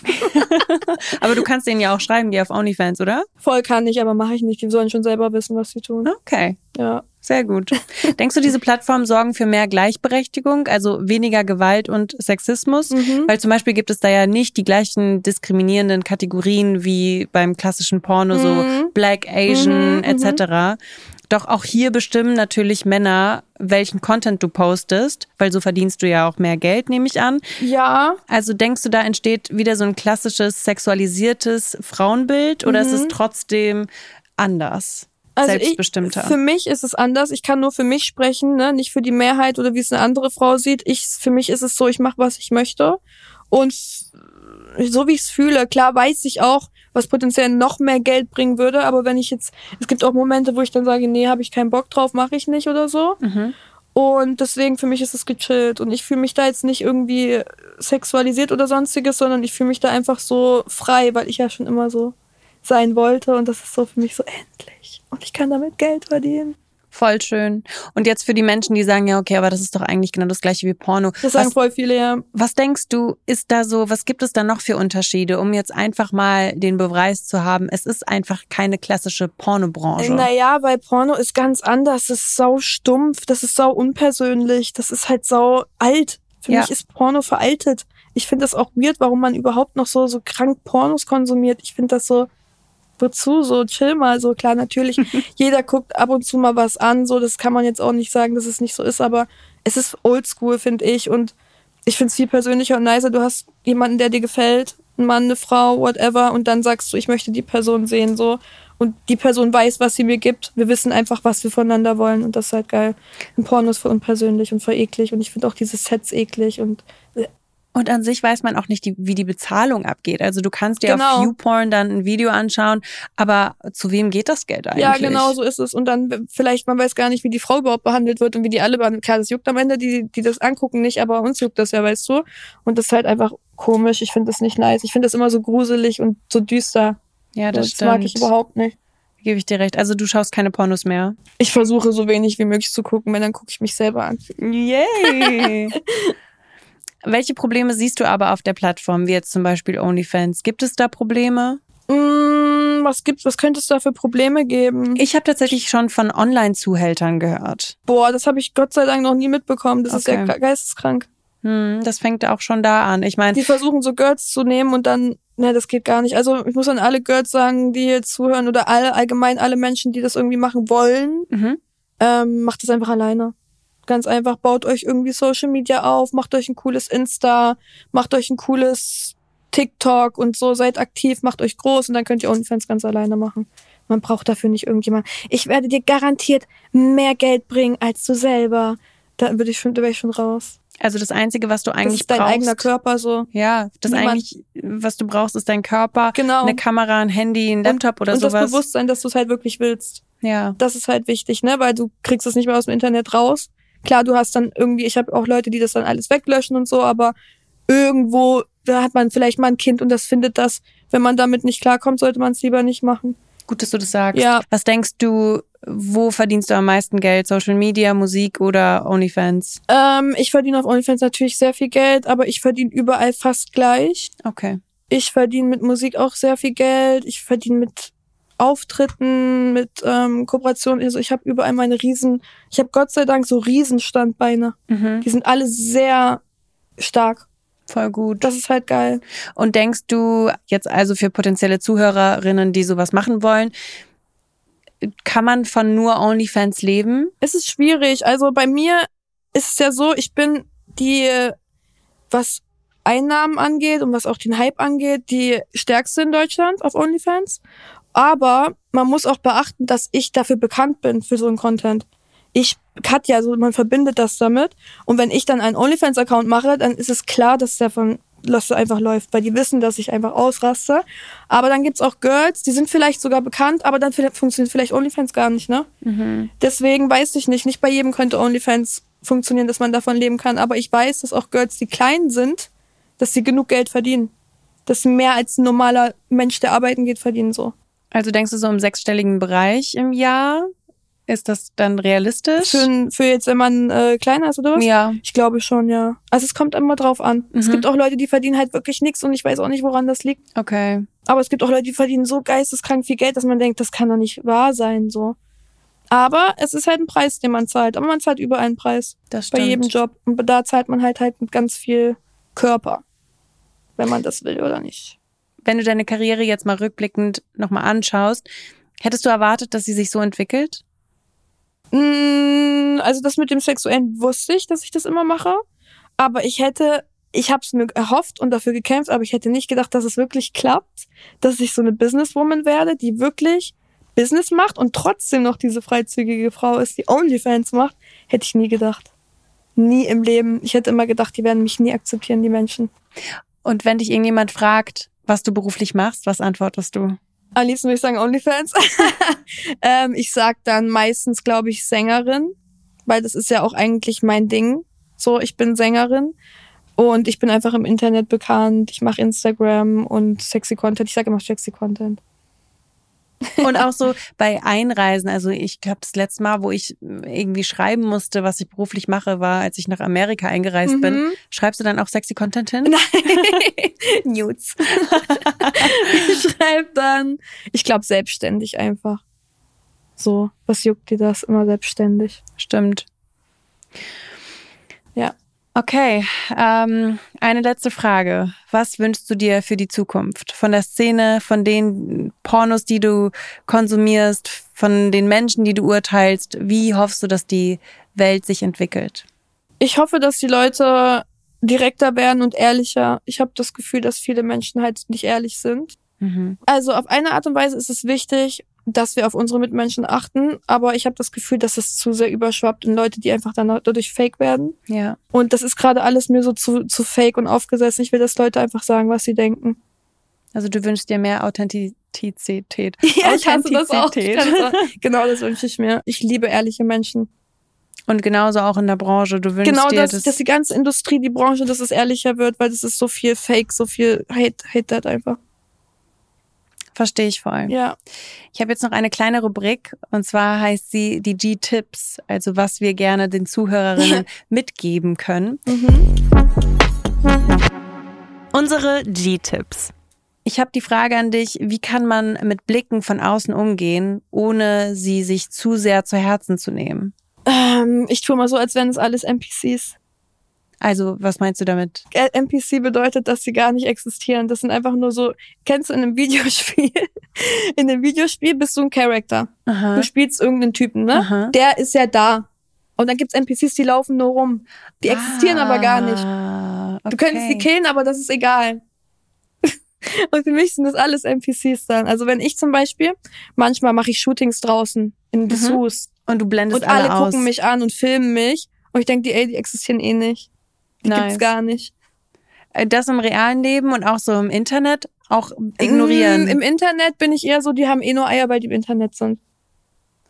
S3: (laughs)
S1: Aber du kannst denen ja auch schreiben, geh auf OnlyFans, oder?
S3: Voll kann ich, aber mache ich nicht. Die sollen schon selber wissen, was sie tun.
S1: Okay.
S3: Ja.
S1: Sehr gut. Denkst du, diese Plattformen sorgen für mehr Gleichberechtigung, also weniger Gewalt und Sexismus?
S3: Mhm.
S1: Weil zum Beispiel gibt es da ja nicht die gleichen diskriminierenden Kategorien wie beim klassischen Porno, so
S3: Mhm.
S1: Black, Asian
S3: Mhm,
S1: etc. Doch auch hier bestimmen natürlich Männer, welchen Content du postest, weil so verdienst du ja auch mehr Geld, nehme ich an.
S3: Ja,
S1: Also denkst du, da entsteht wieder so ein klassisches sexualisiertes Frauenbild oder ist es
S3: Mhm.
S1: trotzdem anders?
S3: also
S1: Selbstbestimmter.
S3: Ich, für mich ist es anders. Ich kann nur für mich sprechen, ne? nicht für die Mehrheit oder wie es eine andere Frau sieht. Ich, für mich ist es so, ich mache, was ich möchte. Und so wie ich es fühle, klar weiß ich auch, was potenziell noch mehr Geld bringen würde. Aber wenn ich jetzt, es gibt auch Momente, wo ich dann sage, nee, habe ich keinen Bock drauf, mache ich nicht oder so.
S1: Mhm.
S3: Und deswegen für mich ist es gechillt. Und ich fühle mich da jetzt nicht irgendwie sexualisiert oder sonstiges, sondern ich fühle mich da einfach so frei, weil ich ja schon immer so sein wollte. Und das ist so für mich so endlich. Und ich kann damit Geld verdienen.
S1: Voll schön. Und jetzt für die Menschen, die sagen, ja, okay, aber das ist doch eigentlich genau das gleiche wie Porno.
S3: Das sagen
S1: Was,
S3: voll viele ja.
S1: was denkst du, ist da so, was gibt es da noch für Unterschiede, um jetzt einfach mal den Beweis zu haben, es ist einfach keine klassische Pornobranche?
S3: Naja, weil Porno ist ganz anders. Das ist sau stumpf, das ist sau unpersönlich, das ist halt sau alt. Für
S1: Ja.
S3: mich ist Porno veraltet. Ich finde das auch weird, warum man überhaupt noch so, so krank Pornos konsumiert. Ich finde das so, wozu? So chill mal, so klar, natürlich. (laughs) jeder guckt ab und zu mal was an, so, das kann man jetzt auch nicht sagen, dass es nicht so ist, aber es ist oldschool, finde ich. Und ich finde es viel persönlicher und nicer. Du hast jemanden, der dir gefällt, ein Mann, eine Frau, whatever, und dann sagst du, ich möchte die Person sehen, so. Und die Person weiß, was sie mir gibt. Wir wissen einfach, was wir voneinander wollen. Und das ist halt geil. Ein Porno ist für unpersönlich und für eklig. Und ich finde auch diese Sets eklig und äh,
S1: und an sich weiß man auch nicht, die, wie die Bezahlung abgeht. Also du kannst dir
S3: Genau.
S1: auf Viewporn dann ein Video anschauen, aber zu wem geht das Geld eigentlich?
S3: Ja, genau so ist es. Und dann vielleicht, man weiß gar nicht, wie die Frau überhaupt behandelt wird und wie die alle behandelt. Klar, das juckt am Ende, die, die das angucken nicht, aber uns juckt das ja, weißt du. Und das ist halt einfach komisch. Ich finde das nicht nice. Ich finde das immer so gruselig und so düster.
S1: Ja, das,
S3: das
S1: stimmt.
S3: mag ich überhaupt nicht.
S1: Gebe ich dir recht. Also du schaust keine Pornos mehr.
S3: Ich versuche so wenig wie möglich zu gucken, wenn dann gucke ich mich selber an.
S1: Yay! (laughs) Welche Probleme siehst du aber auf der Plattform, wie jetzt zum Beispiel OnlyFans? Gibt es da Probleme?
S3: Mm, was gibt's, was könnte es da für Probleme geben?
S1: Ich habe tatsächlich schon von Online-Zuhältern gehört.
S3: Boah, das habe ich Gott sei Dank noch nie mitbekommen. Das ist ja
S1: Okay.
S3: geisteskrank.
S1: Hm, das fängt auch schon da an. Ich meine,
S3: Die versuchen so Girls zu nehmen und dann, ne, das geht gar nicht. Also ich muss an alle Girls sagen, die hier zuhören oder alle, allgemein alle Menschen, die das irgendwie machen wollen,
S1: mhm.
S3: ähm, macht das einfach alleine. Ganz einfach, baut euch irgendwie Social Media auf, macht euch ein cooles Insta, macht euch ein cooles TikTok und so, seid aktiv, macht euch groß und dann könnt ihr OnlyFans ganz alleine machen. Man braucht dafür nicht irgendjemand. Ich werde dir garantiert mehr Geld bringen als du selber. Da würde ich schon, da wäre ich schon raus.
S1: also das Einzige, was du
S3: Das
S1: eigentlich
S3: ist dein
S1: brauchst,
S3: eigener Körper so.
S1: Ja, das
S3: Niemand-
S1: eigentlich, was du brauchst, ist dein Körper,
S3: Genau.
S1: eine Kamera, ein Handy, ein Laptop oder
S3: und
S1: sowas.
S3: das Bewusstsein, dass du es halt wirklich willst.
S1: ja.
S3: Das ist halt wichtig, ne? Weil du kriegst es nicht mehr aus dem Internet raus. Klar, du hast dann irgendwie, ich habe auch Leute, die das dann alles weglöschen und so, aber irgendwo, da hat man vielleicht mal ein Kind und das findet das. Wenn man damit nicht klarkommt, sollte man es lieber nicht machen.
S1: Gut, dass du das sagst.
S3: Ja.
S1: Was denkst du, wo verdienst du am meisten Geld? Social Media, Musik oder OnlyFans?
S3: Ähm, ich verdiene auf OnlyFans natürlich sehr viel Geld, aber ich verdiene überall fast gleich.
S1: Okay.
S3: Ich verdiene mit Musik auch sehr viel Geld. Ich verdiene mit Auftritten, mit ähm, Kooperationen. Also ich habe überall meine Riesen, ich habe Gott sei Dank so Riesenstandbeine.
S1: Mhm.
S3: Die sind alle sehr stark.
S1: Voll gut.
S3: Das ist halt geil.
S1: Und denkst du jetzt also für potenzielle Zuhörerinnen, die sowas machen wollen, kann man von nur OnlyFans leben?
S3: Es ist schwierig. Also bei mir ist es ja so, ich bin die, was Einnahmen angeht und was auch den Hype angeht, die stärkste in Deutschland auf OnlyFans. Aber man muss auch beachten, dass ich dafür bekannt bin für so einen Content. Ich, Katja, also man verbindet das damit. Und wenn ich dann einen OnlyFans-Account mache, dann ist es klar, dass der von dass er einfach läuft, weil die wissen, dass ich einfach ausraste. Aber dann gibt's auch Girls, die sind vielleicht sogar bekannt, aber dann funktioniert vielleicht OnlyFans gar nicht, ne? Deswegen weiß ich nicht, nicht bei jedem könnte OnlyFans funktionieren, dass man davon leben kann. Aber ich weiß, dass auch Girls, die klein sind, dass sie genug Geld verdienen. Dass sie mehr als ein normaler Mensch, der arbeiten geht, verdienen so.
S1: Also denkst du so im sechsstelligen Bereich im Jahr? Ist das dann realistisch?
S3: Für, für jetzt, wenn man äh, kleiner ist oder was?
S1: ja.
S3: Ich glaube schon, ja. Also es kommt immer drauf an. Es
S1: Mhm.
S3: gibt auch Leute, die verdienen halt wirklich nichts und ich weiß auch nicht, woran das liegt.
S1: Okay.
S3: Aber es gibt auch Leute, die verdienen so geisteskrank viel Geld, dass man denkt, das kann doch nicht wahr sein, so. Aber es ist halt ein Preis, den man zahlt. Aber man zahlt überall einen Preis.
S1: Das
S3: Bei
S1: stimmt.
S3: jedem Job. Und da zahlt man halt halt mit ganz viel Körper. Wenn man das will oder nicht.
S1: Wenn du deine Karriere jetzt mal rückblickend nochmal anschaust, hättest du erwartet, dass sie sich so entwickelt?
S3: Mm, Also das mit dem Sexuellen wusste ich, dass ich das immer mache. Aber ich hätte, ich habe es mir erhofft und dafür gekämpft, aber ich hätte nicht gedacht, dass es wirklich klappt, dass ich so eine Businesswoman werde, die wirklich Business macht und trotzdem noch diese freizügige Frau ist, die OnlyFans macht. Hätte ich nie gedacht. Nie im Leben. Ich hätte immer gedacht, die werden mich nie akzeptieren, die Menschen.
S1: Und wenn dich irgendjemand fragt, was du beruflich machst, was antwortest du?
S3: Am liebsten würde ich sagen OnlyFans. (laughs) ähm, ich sag dann meistens, glaube ich, Sängerin, weil das ist ja auch eigentlich mein Ding. So, ich bin Sängerin und ich bin einfach im Internet bekannt. Ich mache Instagram und sexy Content. Ich sage immer sexy Content.
S1: Und auch so bei Einreisen, also ich glaube, das letzte Mal, wo ich irgendwie schreiben musste, was ich beruflich mache, war, als ich nach Amerika eingereist bin.
S3: Mhm.
S1: Schreibst du dann auch sexy Content hin? (laughs)
S3: Nudes. ich schreibe dann, ich glaube, selbstständig einfach. So, was juckt dir das? Immer selbstständig.
S1: Stimmt.
S3: Ja.
S1: Okay, ähm, eine letzte Frage. Was wünschst du dir für die Zukunft? Von der Szene, von den Pornos, die du konsumierst, von den Menschen, die du urteilst, wie hoffst du, dass die Welt sich entwickelt?
S3: Ich hoffe, dass die Leute direkter werden und ehrlicher. Ich habe das Gefühl, dass viele Menschen halt nicht ehrlich sind.
S1: Mhm.
S3: Also auf eine Art und Weise ist es wichtig, dass wir auf unsere Mitmenschen achten, aber ich habe das Gefühl, dass es zu sehr überschwappt in Leute, die einfach dann dadurch fake werden.
S1: Ja.
S3: Und das ist gerade alles mir so zu, zu fake und aufgesessen. Ich will, dass Leute einfach sagen, was sie denken.
S1: Also du wünschst dir mehr Authentizität. (laughs)
S3: Ja, ich hasse das auch. (laughs) Genau, das wünsche ich mir. Ich liebe ehrliche Menschen.
S1: Und genauso auch in der Branche. Du wünschst
S3: Genau,
S1: dir
S3: dass,
S1: das.
S3: dass die ganze Industrie, die Branche, dass es ehrlicher wird, weil das ist so viel Fake, so viel Hate, Hate that einfach.
S1: Verstehe ich voll.
S3: Ja.
S1: Ich habe jetzt noch eine kleine Rubrik und zwar heißt sie die G-Tipps, also was wir gerne den Zuhörerinnen (laughs) mitgeben können.
S3: Mhm.
S1: Unsere G-Tipps. Ich habe die Frage an dich, wie kann man mit Blicken von außen umgehen, ohne sie sich zu sehr zu Herzen zu nehmen?
S3: Ähm, ich tue mal so, als wären es alles NPCs.
S1: Also, was meinst du damit?
S3: Äh, NPC bedeutet, dass sie gar nicht existieren. Das sind einfach nur so, kennst du in einem Videospiel? (laughs) In einem Videospiel bist du ein Charakter.
S1: Aha.
S3: Du spielst irgendeinen Typen, ne?
S1: Aha.
S3: Der ist ja da. Und dann gibt's NPCs, die laufen nur rum. Die existieren aber gar nicht.
S1: Ah,
S3: Du könntest sie killen, aber das ist egal. (laughs) Und für mich sind das alles NPCs dann. Also wenn ich zum Beispiel, manchmal mache ich Shootings draußen in Dessous
S1: Und du blendest
S3: und alle,
S1: alle, aus.
S3: gucken mich an und filmen mich und ich denke, die, ey, die existieren eh nicht. Die
S1: Nice.
S3: gibt's gar nicht.
S1: Äh, Das im realen Leben und auch so im Internet auch ignorieren.
S3: Mm, Im Internet bin ich eher so, die haben eh nur Eier, weil die im Internet sind.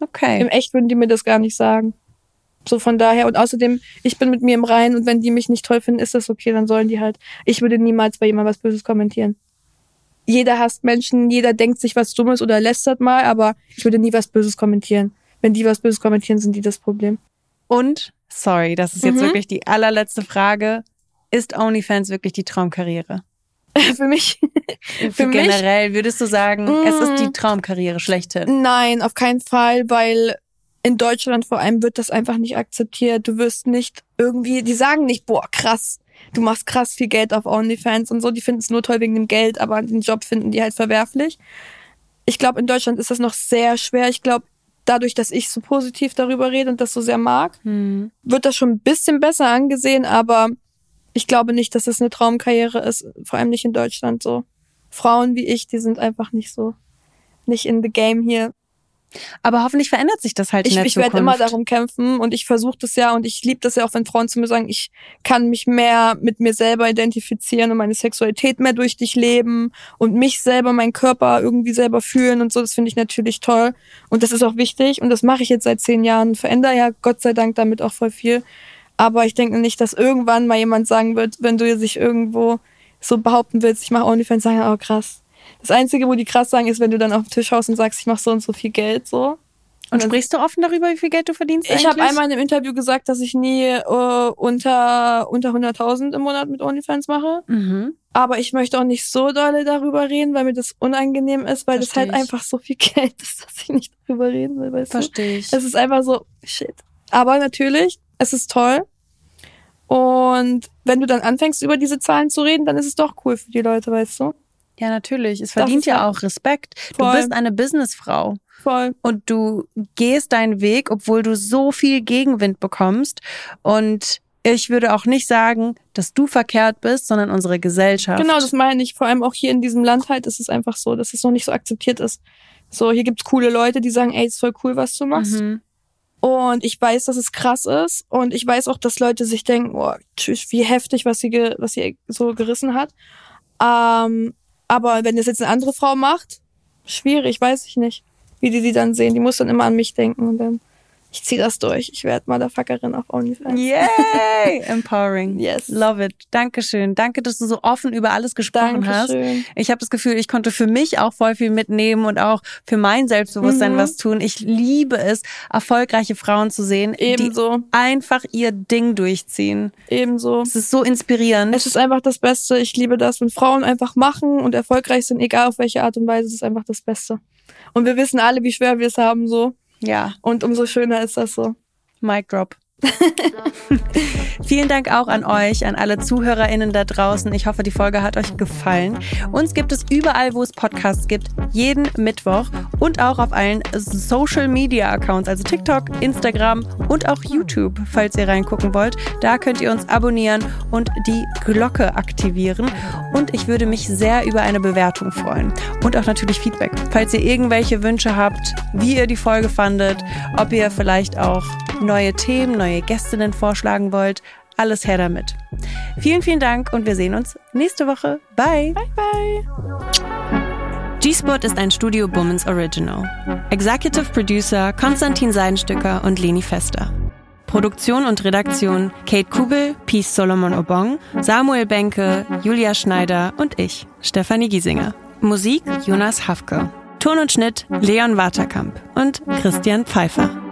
S1: okay.
S3: Im Echt würden die mir das gar nicht sagen. So von daher. Und außerdem, ich bin mit mir im Reinen und wenn die mich nicht toll finden, ist das okay, dann sollen die halt. Ich würde niemals bei jemandem was Böses kommentieren. Jeder hasst Menschen, jeder denkt sich was Dummes oder lästert mal, aber ich würde nie was Böses kommentieren. Wenn die was Böses kommentieren, sind die das Problem.
S1: Und, sorry, das ist jetzt
S3: Mhm.
S1: wirklich die allerletzte Frage. Ist OnlyFans wirklich die Traumkarriere? (laughs)
S3: Für mich.
S1: Für
S3: mich-
S1: generell würdest du sagen, es ist die
S3: Mm.
S1: Traumkarriere schlechthin.
S3: Nein, auf keinen Fall, weil in Deutschland vor allem wird das einfach nicht akzeptiert. Du wirst nicht irgendwie, die sagen nicht, boah, krass, du machst krass viel Geld auf OnlyFans und so, die finden es nur toll wegen dem Geld, aber den Job finden die halt verwerflich. Ich glaube, in Deutschland ist das noch sehr schwer. Ich glaube, dadurch, dass ich so positiv darüber rede und das so sehr mag,
S1: Hm.
S3: wird das schon ein bisschen besser angesehen, aber ich glaube nicht, dass es eine Traumkarriere ist, vor allem nicht in Deutschland so. Frauen wie ich, die sind einfach nicht so, nicht in the game hier.
S1: Aber hoffentlich verändert sich das halt
S3: Ich,
S1: in der
S3: ich
S1: Zukunft.
S3: werde immer darum kämpfen und ich versuche das ja und ich liebe das ja auch, wenn Frauen zu mir sagen, ich kann mich mehr mit mir selber identifizieren und meine Sexualität mehr durch dich leben und mich selber, meinen Körper irgendwie selber fühlen und so. Das finde ich natürlich toll und das ist auch wichtig und das mache ich jetzt seit zehn Jahren, verändere ja Gott sei Dank damit auch voll viel. Aber ich denke nicht, dass irgendwann mal jemand sagen wird, wenn du sich irgendwo so behaupten willst, ich mache OnlyFans, sagen, oh krass. Das Einzige, wo die krass sagen, ist, wenn du dann auf den Tisch haust und sagst, ich mache so und so viel Geld, so.
S1: Und sprichst du offen darüber, wie viel Geld du verdienst
S3: Ich habe einmal in einem Interview gesagt, dass ich nie äh, unter, unter 100.000 im Monat mit OnlyFans mache.
S1: Mhm.
S3: Aber ich möchte auch nicht so dolle darüber reden, weil mir das unangenehm ist, weil das
S1: Versteh
S3: halt
S1: ich.
S3: einfach so viel (laughs) Geld ist, dass ich nicht darüber reden will, weißt?
S1: Verstehe ich.
S3: Es ist einfach so, shit. Aber natürlich, es ist toll. Und wenn du dann anfängst, über diese Zahlen zu reden, dann ist es doch cool für die Leute, weißt du?
S1: Ja, natürlich. Es verdient
S3: ja
S1: auch Respekt. Du
S3: Voll.
S1: bist eine Businessfrau.
S3: Voll.
S1: und du gehst deinen Weg, obwohl du so viel Gegenwind bekommst. Und ich würde auch nicht sagen, dass du verkehrt bist, sondern unsere Gesellschaft.
S3: Genau, das meine ich. Vor allem auch hier in diesem Land halt ist es einfach so, dass es noch nicht so akzeptiert ist. So, hier gibt's coole Leute, die sagen, ey, ist voll cool, was du machst.
S1: Mhm.
S3: Und ich weiß, dass es krass ist. Und ich weiß auch, dass Leute sich denken, oh, tschüss, wie heftig, was sie, ge was sie so gerissen hat. Ähm, aber wenn das jetzt eine andere Frau macht, schwierig, weiß ich nicht, wie die sie dann sehen. Die muss dann immer an mich denken und dann, ich zieh das durch. Ich werde Motherfuckerin auf OnlyFans.
S1: Yay! (laughs) Empowering.
S3: Yes.
S1: Love it. Dankeschön. Danke, dass du so offen über alles gesprochen hast.
S3: Dankeschön.
S1: Ich habe das Gefühl, ich konnte für mich auch voll viel mitnehmen und auch für mein Selbstbewusstsein
S3: Mhm.
S1: was tun. Ich liebe es, erfolgreiche Frauen zu sehen, die
S3: Ebenso,
S1: einfach ihr Ding durchziehen.
S3: ebenso.
S1: Es ist so inspirierend.
S3: Es ist einfach das Beste. Ich liebe das, wenn Frauen einfach machen und erfolgreich sind, egal auf welche Art und Weise, das ist einfach das Beste. Und wir wissen alle, wie schwer wir es haben, so.
S1: Ja.
S3: Und umso schöner ist das so.
S1: Mic drop. (laughs) Vielen Dank auch an euch, an alle ZuhörerInnen da draußen. Ich hoffe, die Folge hat euch gefallen. Uns gibt es überall, wo es Podcasts gibt, jeden Mittwoch. und auch auf allen Social Media Accounts, also TikTok, Instagram und auch YouTube, falls ihr reingucken wollt. Da könnt ihr uns abonnieren und die Glocke aktivieren. Und ich würde mich sehr über eine Bewertung freuen. Und auch natürlich Feedback. Falls ihr irgendwelche Wünsche habt, wie ihr die Folge fandet, ob ihr vielleicht auch neue Themen, neue Gästinnen vorschlagen wollt, alles her damit. Vielen, vielen Dank und wir sehen uns nächste Woche. Bye.
S3: Bye, bye.
S1: G-Spot ist ein Studio Bummens Original. Executive Producer Konstantin Seidenstücker und Leni Fester. Produktion und Redaktion Kate Kubel, Peace Solomon Obong, Samuel Benke, Julia Schneider und ich, Stefanie Giesinger. Musik Jonas Hafke. Ton und Schnitt Leon Waterkamp und Christian Pfeiffer.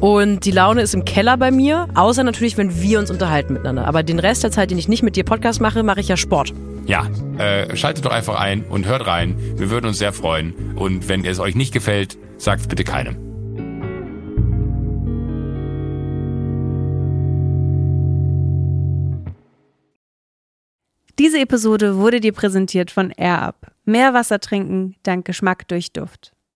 S4: Und die Laune ist im Keller bei mir, außer natürlich, wenn wir uns unterhalten miteinander. Aber den Rest der Zeit, den ich nicht mit dir Podcast mache, mache ich ja Sport.
S5: Ja, äh, schaltet doch einfach ein und hört rein. Wir würden uns sehr freuen. Und wenn es euch nicht gefällt, sagt bitte keinem.
S1: Diese Episode wurde dir präsentiert von AirUp. Mehr Wasser trinken dank Geschmack durch Duft.